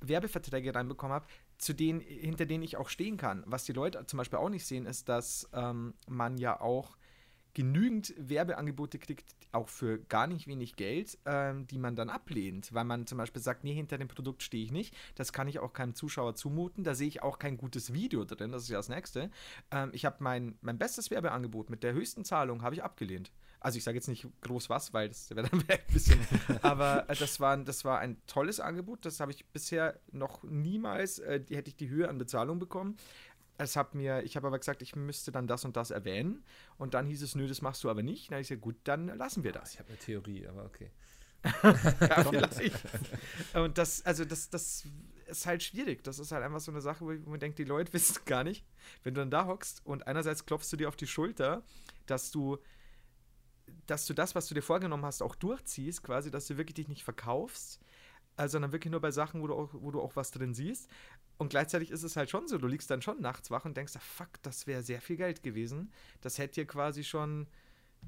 Werbeverträge reinbekommen habe, zu denen, hinter denen ich auch stehen kann. Was die Leute zum Beispiel auch nicht sehen, ist, dass ähm, man ja auch genügend Werbeangebote kriegt, auch für gar nicht wenig Geld, ähm, die man dann ablehnt, weil man zum Beispiel sagt, nee, hinter dem Produkt stehe ich nicht, das kann ich auch keinem Zuschauer zumuten, da sehe ich auch kein gutes Video drin, das ist ja das Nächste. Ähm, ich habe mein, mein bestes Werbeangebot mit der höchsten Zahlung, habe ich abgelehnt. Also ich sage jetzt nicht groß was, weil das wäre dann ein bisschen, aber äh, das, war, das war ein tolles Angebot, das habe ich bisher noch niemals, äh, die, hätte ich die Höhe an Bezahlung bekommen. Es hat mir, ich habe aber gesagt, ich müsste dann das und das erwähnen. Und dann hieß es, nö, das machst du aber nicht. Dann habe ich gesagt, gut, dann lassen wir das. ich habe eine Theorie, aber okay. Ja, vielleicht. Und das, also das, das ist halt schwierig. Das ist halt einfach so eine Sache, wo man denkt, die Leute wissen gar nicht, wenn du dann da hockst und einerseits klopfst du dir auf die Schulter, dass du, dass du das, was du dir vorgenommen hast, auch durchziehst, quasi, dass du wirklich dich nicht verkaufst. äh, sondern wirklich nur bei Sachen, wo du, auch, wo du auch was drin siehst. Und gleichzeitig ist es halt schon so, du liegst dann schon nachts wach und denkst, ah, fuck, das wäre sehr viel Geld gewesen. Das hätte dir quasi schon,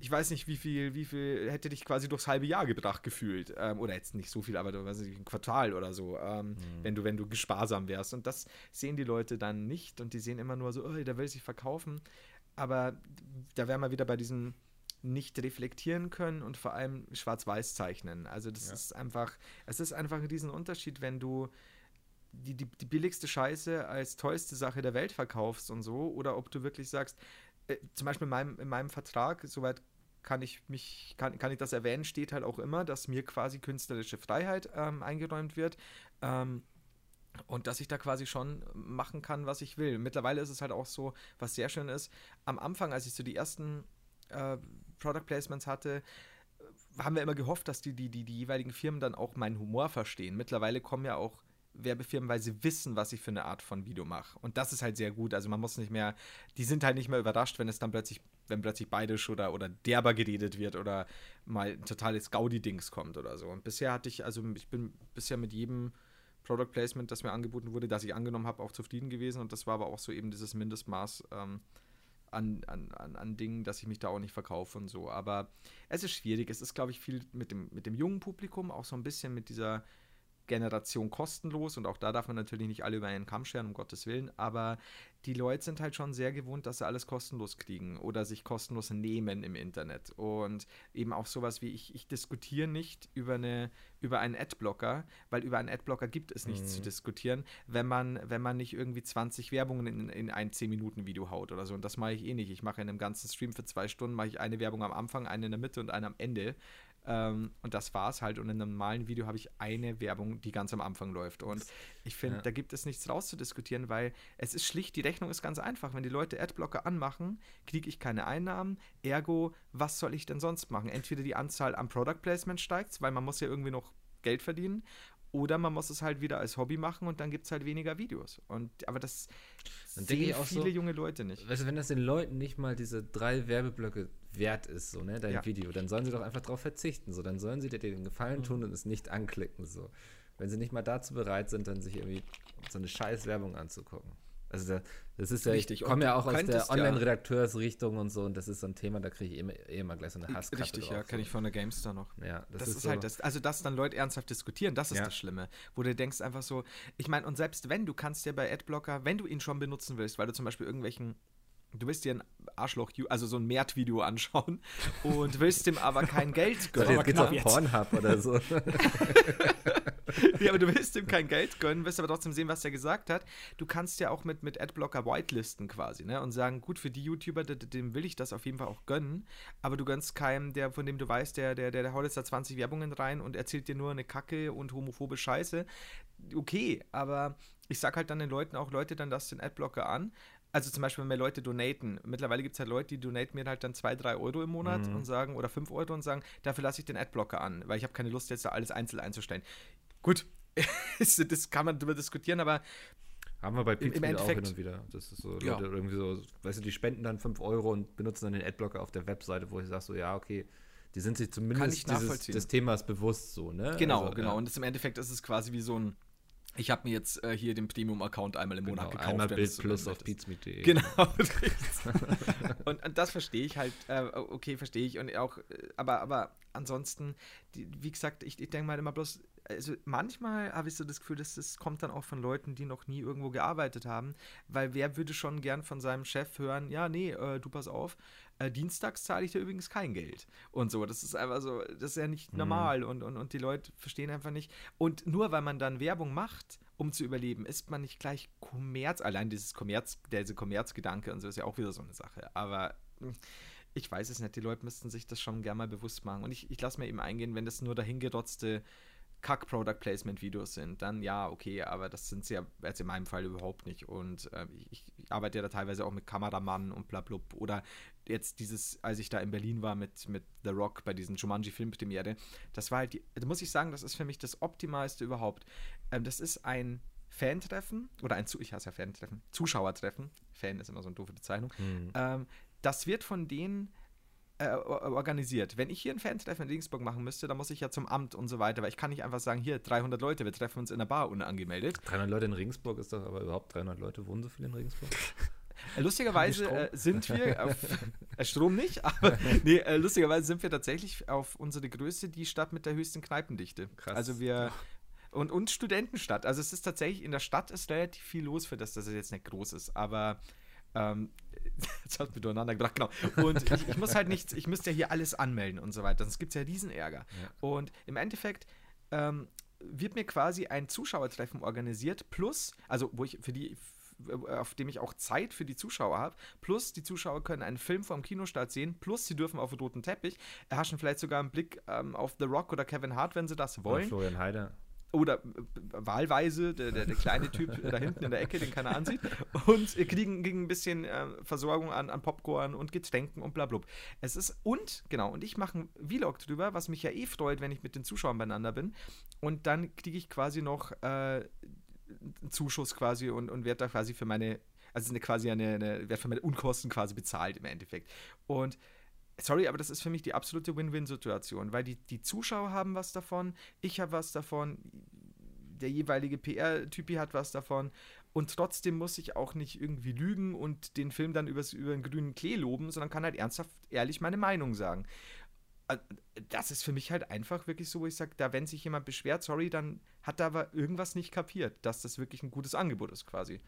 ich weiß nicht, wie viel, wie viel hätte dich quasi durchs halbe Jahr gebracht gefühlt. Ähm, oder jetzt nicht so viel, aber weiß nicht, ein Quartal oder so, ähm, wenn du, wenn du gesparsam wärst. Und das sehen die Leute dann nicht und die sehen immer nur so, oh, der will sich verkaufen. Aber da wären wir wieder bei diesem nicht reflektieren können und vor allem schwarz-weiß zeichnen. Also das Ja. ist einfach, es ist einfach ein Riesenunterschied, wenn du die, die, die billigste Scheiße als tollste Sache der Welt verkaufst und so, oder ob du wirklich sagst, äh, zum Beispiel in meinem, in meinem Vertrag, soweit kann ich mich, kann, kann ich das erwähnen, steht halt auch immer, dass mir quasi künstlerische Freiheit ähm, eingeräumt wird. Ähm, und dass ich da quasi schon machen kann, was ich will. Mittlerweile ist es halt auch so, was sehr schön ist. Am Anfang, als ich so die ersten äh, Product Placements hatte, haben wir immer gehofft, dass die, die, die, die jeweiligen Firmen dann auch meinen Humor verstehen. Mittlerweile kommen ja auch Werbefirmen, weil sie wissen, was ich für eine Art von Video mache. Und das ist halt sehr gut. Also man muss nicht mehr, die sind halt nicht mehr überrascht, wenn es dann plötzlich, wenn plötzlich beidisch oder, oder derber geredet wird oder mal ein totales Gaudi-Dings kommt oder so. Und bisher hatte ich, also ich bin bisher mit jedem Product Placement, das mir angeboten wurde, das ich angenommen habe, auch zufrieden gewesen. Und das war aber auch so eben dieses Mindestmaß ähm, an, an, an, an Dingen, dass ich mich da auch nicht verkaufe und so. Aber es ist schwierig. Es ist, glaube ich, viel mit dem, mit dem jungen Publikum, auch so ein bisschen mit dieser Generation kostenlos. Und auch da darf man natürlich nicht alle über einen Kamm scheren, um Gottes Willen. Aber die Leute sind halt schon sehr gewohnt, dass sie alles kostenlos kriegen oder sich kostenlos nehmen im Internet. Und eben auch sowas wie ich, ich diskutiere nicht über, eine, über einen Adblocker, weil über einen Adblocker gibt es nichts Mhm. zu diskutieren, wenn man, wenn man nicht irgendwie 20 Werbungen in, in ein 10-Minuten-Video haut oder so. Und das mache ich eh nicht. Ich mache in einem ganzen Stream für zwei Stunden, mache ich eine Werbung am Anfang, eine in der Mitte und eine am Ende. Ähm, und das war's halt. Und in einem normalen Video habe ich eine Werbung, die ganz am Anfang läuft. Und ich finde, Ja. da gibt es nichts rauszudiskutieren, weil es ist schlicht, die Rechnung ist ganz einfach. Wenn die Leute Adblocker anmachen, kriege ich keine Einnahmen. Ergo, was soll ich denn sonst machen? Entweder die Anzahl am Product Placement steigt, weil man muss ja irgendwie noch Geld verdienen. Oder man muss es halt wieder als Hobby machen und dann gibt es halt weniger Videos. Und, aber das Dann denke sehen ich auch viele so- junge Leute nicht. Weißt du, wenn das den Leuten nicht mal diese drei Werbeblöcke wert ist, so, ne, dein Ja. Video, dann sollen sie doch einfach darauf verzichten. So, dann sollen sie dir den Gefallen Mhm. tun und es nicht anklicken. So. Wenn sie nicht mal dazu bereit sind, dann sich irgendwie so eine scheiß Werbung anzugucken. Also da, das ist ja, Richtig. ich komme ja auch aus der Online-Redakteursrichtung und so und das ist so ein Thema, da kriege ich immer, eh immer gleich so eine Hasskarte Richtig, drauf, ja, kenne ich von der Gamestar noch. Ja, das, Das, ist, so, halt das, also dass dann Leute ernsthaft diskutieren, das ist Ja. das Schlimme. Wo du denkst einfach so, ich meine, und selbst wenn, du kannst ja bei Adblocker, wenn du ihn schon benutzen willst, weil du zum Beispiel irgendwelchen, du willst dir ein Arschloch, also so ein Mert-Video anschauen und willst dem aber kein Geld gönnen. jetzt geht's auf. Pornhub oder so. ja, aber du willst ihm kein Geld gönnen, willst aber trotzdem sehen, was er gesagt hat. Du kannst ja auch mit, mit Adblocker whitelisten quasi, ne? Und sagen, gut, für die YouTuber, de- de- dem will ich das auf jeden Fall auch gönnen, aber du gönnst keinem, der, von dem du weißt, der, der, der, der haut jetzt da 20 Werbungen rein und erzählt dir nur eine Kacke und homophobe Scheiße. Okay, aber ich sag halt dann den Leuten auch, Leute, dann lasst den Adblocker an. Also zum Beispiel, wenn mir Leute donaten. Mittlerweile gibt es halt Leute, die donaten mir halt dann 2, 3 Euro im Monat Mhm. und sagen, oder 5 Euro und sagen, dafür lasse ich den Adblocker an, weil ich habe keine Lust, jetzt da alles einzeln einzustellen. Gut, das kann man drüber diskutieren, aber Haben wir bei Pizmeet auch hin und wieder. Das ist so, Ja. Leute irgendwie so, weißt du, die spenden dann 5 Euro und benutzen dann den Adblocker auf der Webseite, wo ich sage so, ja, okay, die sind sich zumindest dieses, des Themas bewusst so, ne? genau, Also, genau. ja. Und das, im Endeffekt ist es quasi wie so ein, ich habe mir jetzt äh, hier den Premium-Account einmal im Monat Genau, gekauft. einmal Bild plus auf pizmeet.de. Genau. und, und das verstehe ich halt, äh, okay, verstehe ich. Und auch, äh, aber, aber ansonsten, die, wie gesagt, ich, ich denke mal immer bloß, also manchmal habe ich so das Gefühl, dass das kommt dann auch von Leuten, die noch nie irgendwo gearbeitet haben, weil wer würde schon gern von seinem Chef hören, ja, nee, äh, du pass auf, äh, dienstags zahle ich dir übrigens kein Geld und so. Das ist einfach so, das ist ja nicht Mhm. normal und, und, und die Leute verstehen einfach nicht. Und nur weil man dann Werbung macht, um zu überleben, ist man nicht gleich Kommerz, allein dieses Kommerz, dieser Kommerzgedanke und so ist ja auch wieder so eine Sache. Aber mh, ich weiß es nicht, die Leute müssten sich das schon gerne mal bewusst machen. Und ich, ich lasse mir eben eingehen, wenn das nur dahingerotzte Kack-Product-Placement-Videos sind, dann ja, okay, aber das sind sie ja jetzt in meinem Fall überhaupt nicht. Und ähm, ich, ich arbeite ja da teilweise auch mit Kameramann und blablub. Oder jetzt dieses, als ich da in Berlin war mit, mit The Rock bei diesen Jumanji-Filmpremiere, das war halt die, da muss ich sagen, das ist für mich das Optimalste überhaupt. Ähm, das ist ein Fan-Treffen, oder ein, Zu- ich hasse ja Fan-Treffen, Zuschauertreffen. Fan ist immer so eine doofe Bezeichnung. Hm. Ähm, das wird von denen äh, or- organisiert. Wenn ich hier ein Fan-Treffen in Regensburg machen müsste, dann muss ich ja zum Amt und so weiter, weil ich kann nicht einfach sagen, hier 300 Leute, wir treffen uns in der Bar unangemeldet. 300 Leute in Regensburg ist doch aber überhaupt 300 Leute. Wohnen so viele in Regensburg? Äh, Lustigerweise äh, sind wir auf äh, Strom nicht, aber nee, äh, lustigerweise sind wir tatsächlich auf unsere Größe die Stadt mit der höchsten Kneipendichte. Krass. Also wir und, und Studentenstadt. Also es ist tatsächlich in der Stadt ist relativ viel los für das, dass es jetzt nicht groß ist. Aber ähm, jetzt hat mir durcheinander gebracht, genau. Und ich, ich muss halt nichts, ich müsste ja hier alles anmelden und so weiter. Sonst gibt es ja Riesenärger. Und im Endeffekt ähm, wird mir quasi ein Zuschauertreffen organisiert, plus, also wo ich für die auf dem ich auch Zeit für die Zuschauer habe. Plus, die Zuschauer können einen Film vom Kinostart sehen. Plus, sie dürfen auf den roten Teppich. Erhaschen vielleicht sogar einen Blick ähm, auf The Rock oder Kevin Hart, wenn sie das Oder wollen. Florian Heider. Oder äh, wahlweise, der, der, der kleine Typ da hinten in der Ecke, den keiner ansieht. Und kriegen, kriegen ein bisschen äh, Versorgung an, an Popcorn und Getränken und bla blub. Es ist, und, genau, und ich mache einen Vlog drüber, was mich ja eh freut, wenn ich mit den Zuschauern beieinander bin. Und dann kriege ich quasi noch äh, einen Zuschuss quasi und, und werde da quasi für meine, also eine, quasi eine, eine, werde für meine Unkosten quasi bezahlt im Endeffekt. Und sorry, aber das ist für mich die absolute Win-Win-Situation, weil die, die Zuschauer haben was davon, ich habe was davon, der jeweilige PR-Typi hat was davon und trotzdem muss ich auch nicht irgendwie lügen und den Film dann übers, über den grünen Klee loben, sondern kann halt ernsthaft, ehrlich meine Meinung sagen. Äh, Das ist für mich halt einfach wirklich so, wo ich sage, da wenn sich jemand beschwert, sorry, dann hat er aber irgendwas nicht kapiert, dass das wirklich ein gutes Angebot ist quasi.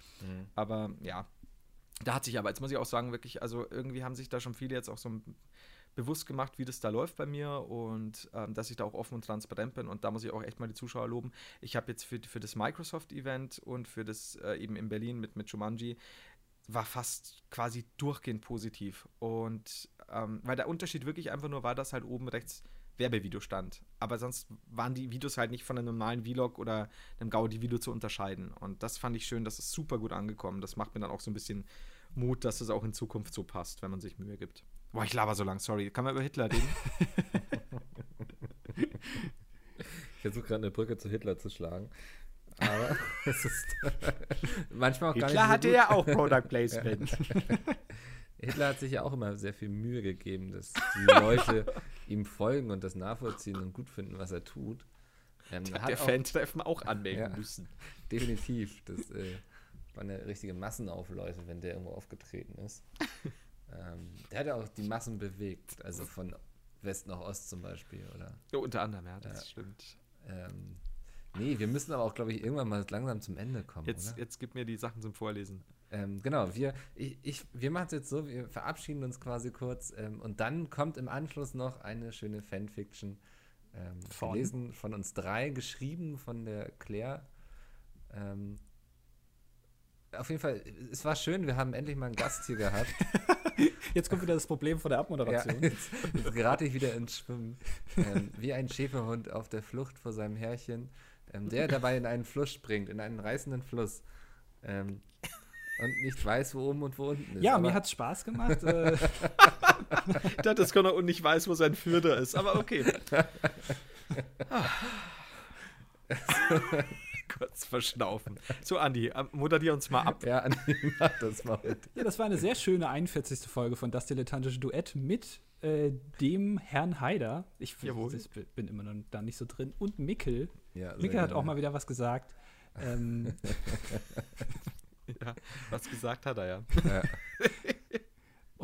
Aber ja, da hat sich aber, jetzt muss ich auch sagen, wirklich, also irgendwie haben sich da schon viele jetzt auch so bewusst gemacht, wie das da läuft bei mir und ähm, dass ich da auch offen und transparent bin und da muss ich auch echt mal die Zuschauer loben. Ich habe jetzt für, für das Microsoft-Event und für das äh, eben in Berlin mit, mit Jumanji war fast quasi durchgehend positiv und ähm, weil der Unterschied wirklich einfach nur war, dass halt oben rechts Werbevideo stand. Aber sonst waren die Videos halt nicht von einem normalen Vlog oder einem Gaudi-Video zu unterscheiden. Und das fand ich schön, das ist super gut angekommen. Das macht mir dann auch so ein bisschen Mut, dass es auch in Zukunft so passt, wenn man sich Mühe gibt. Boah, ich laber so lang, sorry. Kann man über Hitler reden? Ich versuche gerade eine Brücke zu Hitler zu schlagen. Aber es ist manchmal auch gar nicht so gut. ja auch Product Placement. Hitler hat sich ja auch immer sehr viel Mühe gegeben, dass die Leute ihm folgen und das nachvollziehen und gut finden, was er tut. Ähm, hat Der auch- Fan-Treffen auch anmelden Ja. müssen. Definitiv. Das äh, waren ja richtige Massenaufläufe, wenn der irgendwo aufgetreten ist. ähm, der hat ja auch die Massen bewegt, also von West nach Ost zum Beispiel, oder? Ja, unter anderem, ja, das Ja. stimmt. Ähm, nee, wir müssen aber auch, glaube ich, irgendwann mal langsam zum Ende kommen, Jetzt, oder? jetzt gib mir die Sachen zum Vorlesen. Ähm, genau, wir, ich, ich, wir machen es jetzt so, wir verabschieden uns quasi kurz ähm, und dann kommt im Anschluss noch eine schöne Fanfiction. Ähm, Von? gelesen von uns drei, geschrieben von der Claire. Auf jeden Fall, es war schön, wir haben endlich mal einen Gast hier gehabt. Jetzt kommt wieder das Problem von der Ja, Abmoderation. jetzt, jetzt gerate ich wieder ins Schwimmen. Ähm, wie ein Schäferhund auf der Flucht vor seinem Herrchen, ähm, der dabei in einen Fluss springt, in einen reißenden Fluss. Ähm, und nicht weiß, wo oben und wo unten ist. Ja, mir hat es Spaß gemacht. äh, das kann er und nicht weiß, wo sein Führer ist, aber okay. Kurz verschnaufen. So, Andi, äh, moderier uns mal ab. Ja, Andi, mach das mal mit. ja, das war eine sehr schöne 41. Folge von Das Dilettantische Duett mit äh, dem Herrn Haider. Ich bin immer noch da nicht so drin. Und Mikkel. Ja, sehr Mikkel hat gerne. auch mal wieder was gesagt. Ähm, Ja, was gesagt hat er ja. Ja.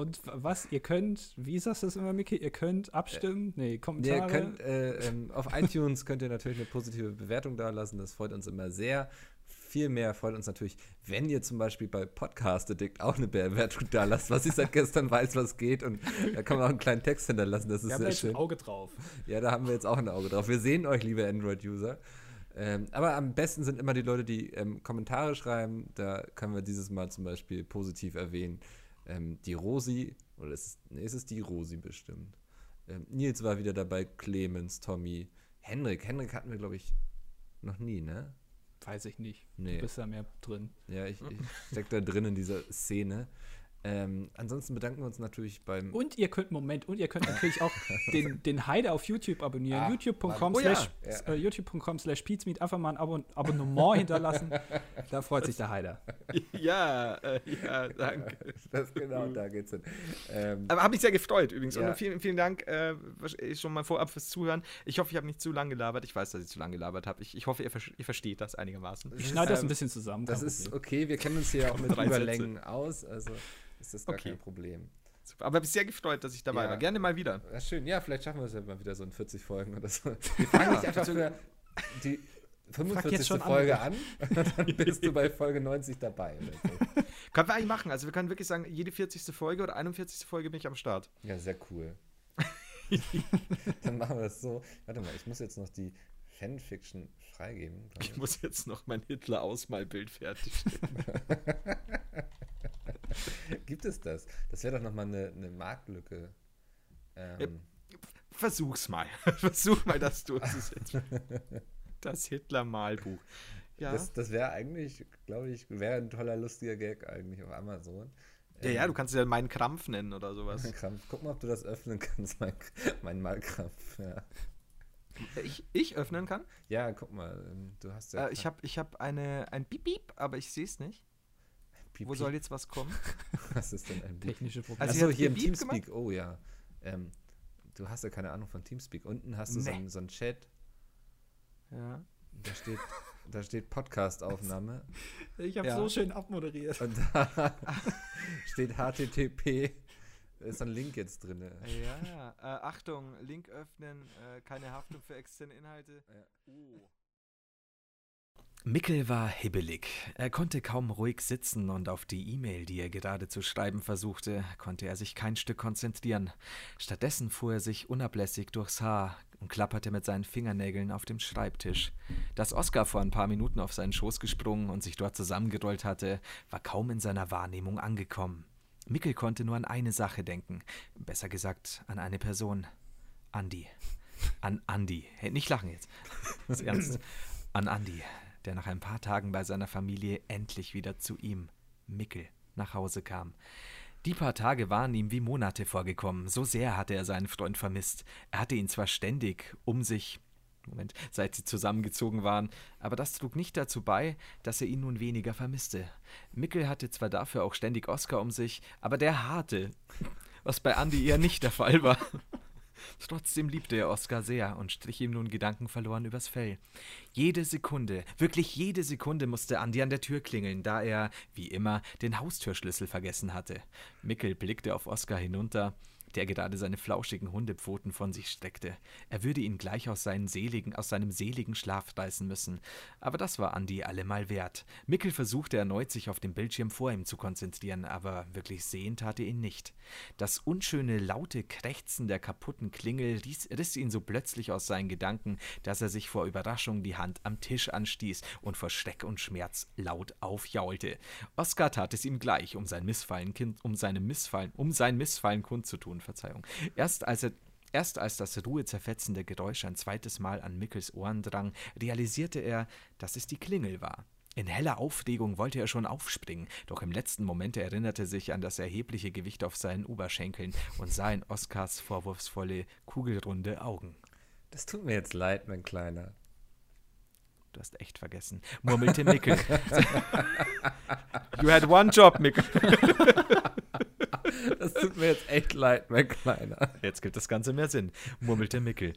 und was, ihr könnt, wie sagst du das immer, Mikkel? Ihr könnt abstimmen? Nee, Ihr Kommentare. könnt, äh, ähm, auf iTunes könnt ihr natürlich eine positive Bewertung da lassen. Das freut uns immer sehr. Viel mehr freut uns natürlich, wenn ihr zum Beispiel bei Podcast Addict auch eine Bewertung da lasst, was ich seit gestern weiß, was geht. Und da kann man auch einen kleinen Text hinterlassen. Das ist Wir haben sehr da jetzt schön. ein Auge drauf. Ja, da haben wir jetzt auch ein Auge drauf. Wir sehen euch, liebe Android-User. Ähm, aber am besten sind immer die Leute, die ähm, Kommentare schreiben. Da können wir dieses Mal zum Beispiel positiv erwähnen. Ähm, die Rosi, oder ist es, nee, ist es die Rosi bestimmt. Ähm, Nils war wieder dabei, Clemens, Tommy, Henrik. Henrik hatten wir, glaube ich, noch nie, ne? Weiß ich nicht. Nee. Du bist da mehr drin. Ja, ich, ich steck da drin in dieser Szene. Ähm, ansonsten bedanken wir uns natürlich beim. Und ihr könnt, Moment, und ihr könnt natürlich auch den, den Heide auf YouTube abonnieren. Ah, youtube.com. Oh ja. slash, Ja. äh, youtube.com slash Pizmeet. Einfach mal ein Abon Abonnement hinterlassen. Da freut sich der Heider. ja, äh, ja, danke. Das, genau, da geht's hin. Ähm, Aber habe mich sehr gefreut übrigens. Ja. Und vielen, vielen Dank äh, schon mal vorab fürs Zuhören. Ich hoffe, ich habe nicht zu lange gelabert. Ich weiß, dass ich zu lange gelabert habe. Ich, ich hoffe, ihr, ver- ihr versteht das einigermaßen. Ich schneide das ähm, ein bisschen zusammen. das ist okay, wir kennen uns hier auch mit Überlängen aus, also ist das gar Okay. kein Problem. Super. Aber ich bin sehr gefreut, dass ich dabei Ja. war. Gerne mal wieder. Ja, schön. Ja, vielleicht schaffen wir es ja mal wieder so in 40 Folgen oder so. Wir fangen dich einfach für die 45. schon an. Folge an und dann bist du bei Folge 90 dabei. So. Können wir eigentlich machen. Also wir können wirklich sagen, jede 40. Folge oder 41. Folge bin ich am Start. Ja, sehr cool. dann machen wir das so. Warte mal, ich muss jetzt noch die Fanfiction freigeben. glaub Ich muss jetzt noch mein Hitler-Ausmalbild fertigstellen. Gibt es das? Das wäre doch nochmal eine, eine Marktlücke. Ähm, Versuch's mal. Versuch mal, dass du jetzt. Das Hitler-Malbuch. Ja. Das, das wäre eigentlich, glaube ich, wäre ein toller, lustiger Gag eigentlich auf Amazon. ja, ja, du kannst es ja meinen Krampf nennen oder sowas. Mein Krampf. Guck mal, ob du das öffnen kannst, mein, mein Malkrampf. Ja. Ich, ich öffnen kann? ja, guck mal, ähm, du hast ja. Äh, ich habe ich hab eine, ein Beep-Beep, aber ich sehe es nicht. Piep, Wo soll jetzt was kommen? Was ist denn ein Beep? Technische Probleme. Also hat hier im Teamspeak. Oh ja. Ähm, du hast ja keine Ahnung von Teamspeak. Unten hast du so, Nee. einen, so einen Chat. Ja. Da steht, da steht Podcast-Aufnahme. ich habe Ja. so schön abmoderiert. Und da steht HTTP. Da ist ein Link jetzt drin. Ja, äh, Achtung, Link öffnen, äh, keine Haftung für externe Inhalte. Mickel war hibbelig. Er konnte kaum ruhig sitzen und auf die E-Mail, die er gerade zu schreiben versuchte, konnte er sich kein Stück konzentrieren. Stattdessen fuhr er sich unablässig durchs Haar und klapperte mit seinen Fingernägeln auf dem Schreibtisch. Dass Oskar vor ein paar Minuten auf seinen Schoß gesprungen und sich dort zusammengerollt hatte, war kaum in seiner Wahrnehmung angekommen. Mickel konnte nur an eine Sache denken, besser gesagt an eine Person. Andi. An Andi. Hey, nicht lachen jetzt. Das ist ernst. An Andi, der nach ein paar Tagen bei seiner Familie endlich wieder zu ihm, Mickel, nach Hause kam. Die paar Tage waren ihm wie Monate vorgekommen, so sehr hatte er seinen Freund vermisst. Er hatte ihn zwar ständig um sich, Moment, seit sie zusammengezogen waren, aber das trug nicht dazu bei, dass er ihn nun weniger vermisste. Mickel hatte zwar dafür auch ständig Oskar um sich, aber der harte, was bei Andi eher nicht der Fall war. Trotzdem liebte er Oskar sehr und strich ihm nun gedankenverloren übers Fell. Jede Sekunde, wirklich jede Sekunde musste Andi an der Tür klingeln, da er, wie immer, den Haustürschlüssel vergessen hatte. Mickel blickte auf Oskar hinunter, der gerade seine flauschigen Hundepfoten von sich streckte. Er würde ihn gleich aus, seligen, aus seinem seligen Schlaf reißen müssen. Aber das war Andi allemal wert. Mickel versuchte erneut, sich auf dem Bildschirm vor ihm zu konzentrieren, aber wirklich sehen tat er ihn nicht. Das unschöne, laute Krächzen der kaputten Klingel riss, riss ihn so plötzlich aus seinen Gedanken, dass er sich vor Überraschung die Hand am Tisch anstieß und vor Schreck und Schmerz laut aufjaulte. Oskar tat es ihm gleich, um sein Missfallen, kind, um seinem Missfallen, um sein Missfallen kundzutun, Verzeihung. Erst als er Erst als das ruhezerfetzende Geräusch ein zweites Mal an Mickels Ohren drang, realisierte er, dass es die Klingel war. In heller Aufregung wollte er schon aufspringen, doch im letzten Moment erinnerte er sich an das erhebliche Gewicht auf seinen Oberschenkeln und sah in Oskars vorwurfsvolle, kugelrunde Augen. Das tut mir jetzt leid, mein Kleiner. Du hast echt vergessen, murmelte Mickel. you had one job, Mickel. Das tut mir jetzt echt leid, mein Kleiner. Jetzt gibt das Ganze mehr Sinn, murmelte Mickel.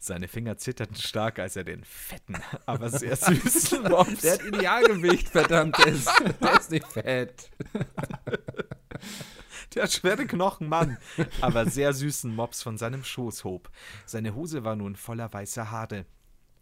Seine Finger zitterten stark, als er den fetten, aber sehr süßen Mops Der hat Idealgewicht, verdammt. Ist, der ist nicht fett. Der schwere Knochen, Mann, aber sehr süßen Mops von seinem Schoß hob. Seine Hose war nun voller weißer Haare.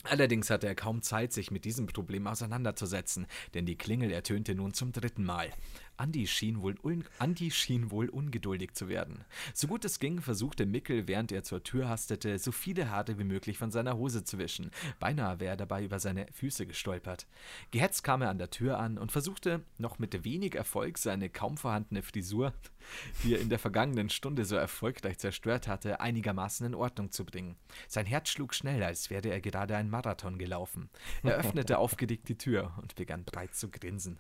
Allerdings hatte er kaum Zeit, sich mit diesem Problem auseinanderzusetzen, denn die Klingel ertönte nun zum dritten Mal. Andi schien, wohl un Andi schien wohl ungeduldig zu werden. So gut es ging, versuchte Mickel, während er zur Tür hastete, so viele Haare wie möglich von seiner Hose zu wischen. Beinahe wäre er dabei über seine Füße gestolpert. Gehetzt kam er an der Tür an und versuchte, noch mit wenig Erfolg, seine kaum vorhandene Frisur, die er in der vergangenen Stunde so erfolgreich zerstört hatte, einigermaßen in Ordnung zu bringen. Sein Herz schlug schnell, als wäre er gerade einen Marathon gelaufen. Er öffnete aufgeregt die Tür und begann breit zu grinsen.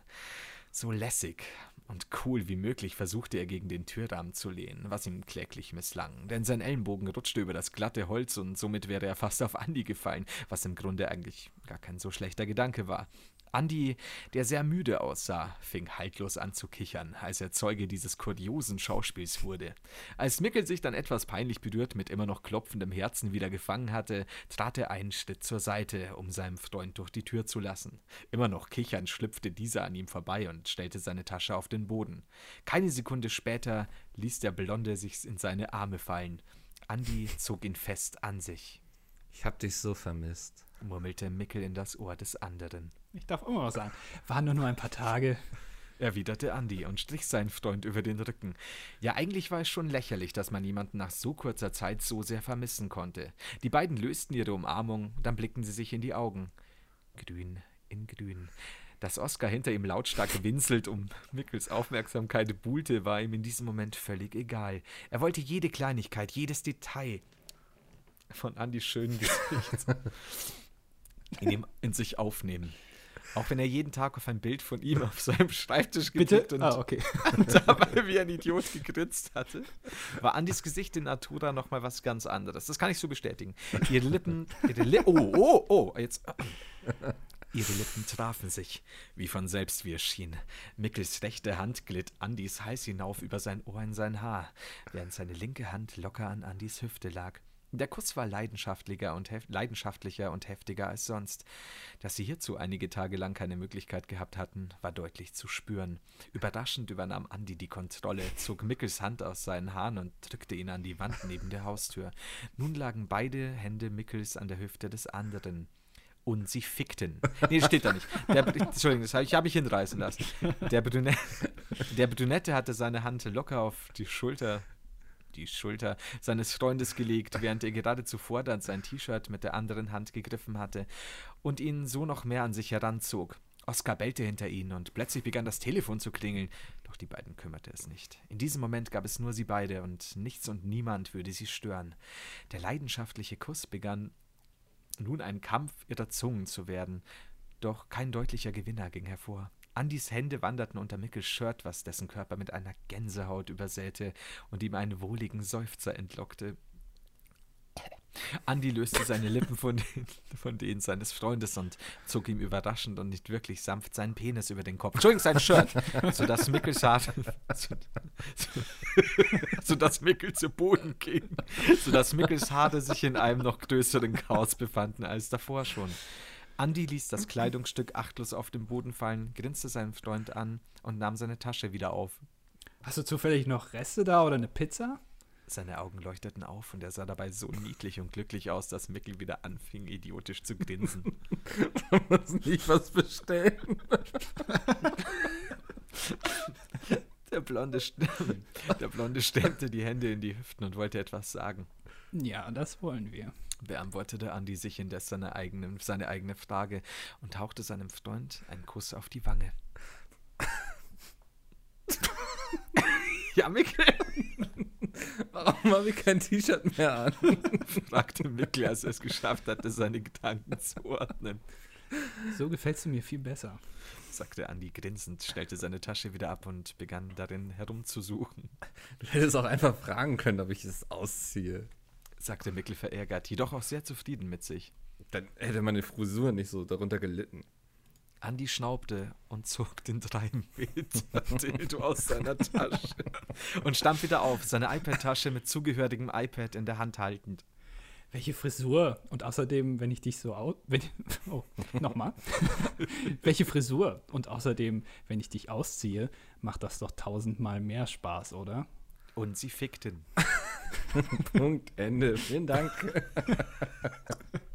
So lässig und cool wie möglich versuchte er gegen den Türrahmen zu lehnen, was ihm kläglich misslang, denn sein Ellenbogen rutschte über das glatte Holz und somit wäre er fast auf Andi gefallen, was im Grunde eigentlich gar kein so schlechter Gedanke war. Andy, der sehr müde aussah, fing haltlos an zu kichern, als er Zeuge dieses kuriosen Schauspiels wurde. Als Mickel sich dann etwas peinlich berührt mit immer noch klopfendem Herzen wieder gefangen hatte, trat er einen Schritt zur Seite, um seinem Freund durch die Tür zu lassen. Immer noch kichernd schlüpfte dieser an ihm vorbei und stellte seine Tasche auf den Boden. Keine Sekunde später ließ der Blonde sich in seine Arme fallen. Andy zog ihn fest an sich, Ich hab dich so vermisst. murmelte Mickel in das Ohr des anderen. Ich darf immer was sagen. Waren nur nur ein paar Tage. erwiderte Andy und strich seinen Freund über den Rücken. Ja, eigentlich war es schon lächerlich, dass man jemanden nach so kurzer Zeit so sehr vermissen konnte. Die beiden lösten ihre Umarmung, dann blickten sie sich in die Augen. Grün in grün. Dass Oskar hinter ihm lautstark winselt, um Mickels Aufmerksamkeit buhlte, war ihm in diesem Moment völlig egal. Er wollte jede Kleinigkeit, jedes Detail von Andys schönen Gesicht in, ihm, in sich aufnehmen. Auch wenn er jeden Tag auf ein Bild von ihm auf seinem Schreibtisch getippt und Ah, okay. dabei wie ein Idiot gegrinst hatte, war Andys Gesicht in Natura nochmal was ganz anderes. Das kann ich so bestätigen. Ihre Lippen, ihre Li oh, oh, oh, jetzt. Ihre Lippen trafen sich, wie von selbst wie es schien. Mickels rechte Hand glitt Andys Hals hinauf über sein Ohr in sein Haar, während seine linke Hand locker an Andys Hüfte lag. Der Kuss war leidenschaftlicher und, leidenschaftlicher und heftiger als sonst. Dass sie hierzu einige Tage lang keine Möglichkeit gehabt hatten, war deutlich zu spüren. Überraschend übernahm Andi die Kontrolle, zog Mickels Hand aus seinen Haaren und drückte ihn an die Wand neben der Haustür. Nun lagen beide Hände Mickels an der Hüfte des anderen. Und sie fickten. Nee, steht da nicht. Der, Entschuldigung, das habe ich, hab ich hinreißen lassen. Der, Brünette, der Brünette hatte seine Hand locker auf die Schulter die Schulter seines Freundes gelegt, während er gerade zuvor dann sein T-Shirt mit der anderen Hand gegriffen hatte und ihn so noch mehr an sich heranzog. Oskar bellte hinter ihnen und plötzlich begann das Telefon zu klingeln, doch die beiden kümmerte es nicht. In diesem Moment gab es nur sie beide und nichts und niemand würde sie stören. Der leidenschaftliche Kuss begann nun ein Kampf ihrer Zungen zu werden, doch kein deutlicher Gewinner ging hervor. Andys Hände wanderten unter Mickels Shirt, was dessen Körper mit einer Gänsehaut übersäte und ihm einen wohligen Seufzer entlockte. Andy löste seine Lippen von, den, von denen seines Freundes und zog ihm überraschend und nicht wirklich sanft seinen Penis über den Kopf. Entschuldigung, sein Shirt, sodass Mickels Haare, so, so, sodass Mickel zu Boden ging, sodass Mickels Haare sich in einem noch größeren Chaos befanden als davor schon. Andy ließ das Kleidungsstück achtlos auf den Boden fallen, grinste seinen Freund an und nahm seine Tasche wieder auf. Hast du zufällig noch Reste da oder eine Pizza? Seine Augen leuchteten auf und er sah dabei so niedlich und glücklich aus, dass Mickel wieder anfing, idiotisch zu grinsen. muss nicht was bestellen. Der Blonde, der Blonde stemmte die Hände in die Hüften und wollte etwas sagen. Ja, das wollen wir. Beantwortete Andy sich indes seine, eigenen, seine eigene Frage und hauchte seinem Freund einen Kuss auf die Wange. ja, Mickel, Warum habe ich kein T-Shirt mehr an? fragte Mickel, als er es geschafft hatte, seine Gedanken zu ordnen. So gefällst du mir viel besser. sagte Andy grinsend, stellte seine Tasche wieder ab und begann darin herumzusuchen. Du hättest auch einfach fragen können, ob ich es ausziehe. Sagte Mickel verärgert, jedoch auch sehr zufrieden mit sich. Dann hätte meine Frisur nicht so darunter gelitten. Andy schnaubte und zog den 3 Meter Dildo aus seiner Tasche und stand wieder auf, seine iPad-Tasche mit zugehörigem iPad in der Hand haltend. Welche Frisur? Und außerdem, wenn ich dich so aus. Wenn, oh, nochmal. Welche Frisur? Und außerdem, wenn ich dich ausziehe, macht das doch tausendmal mehr Spaß, oder? Und sie fickten. Punkt, Ende. Vielen Dank.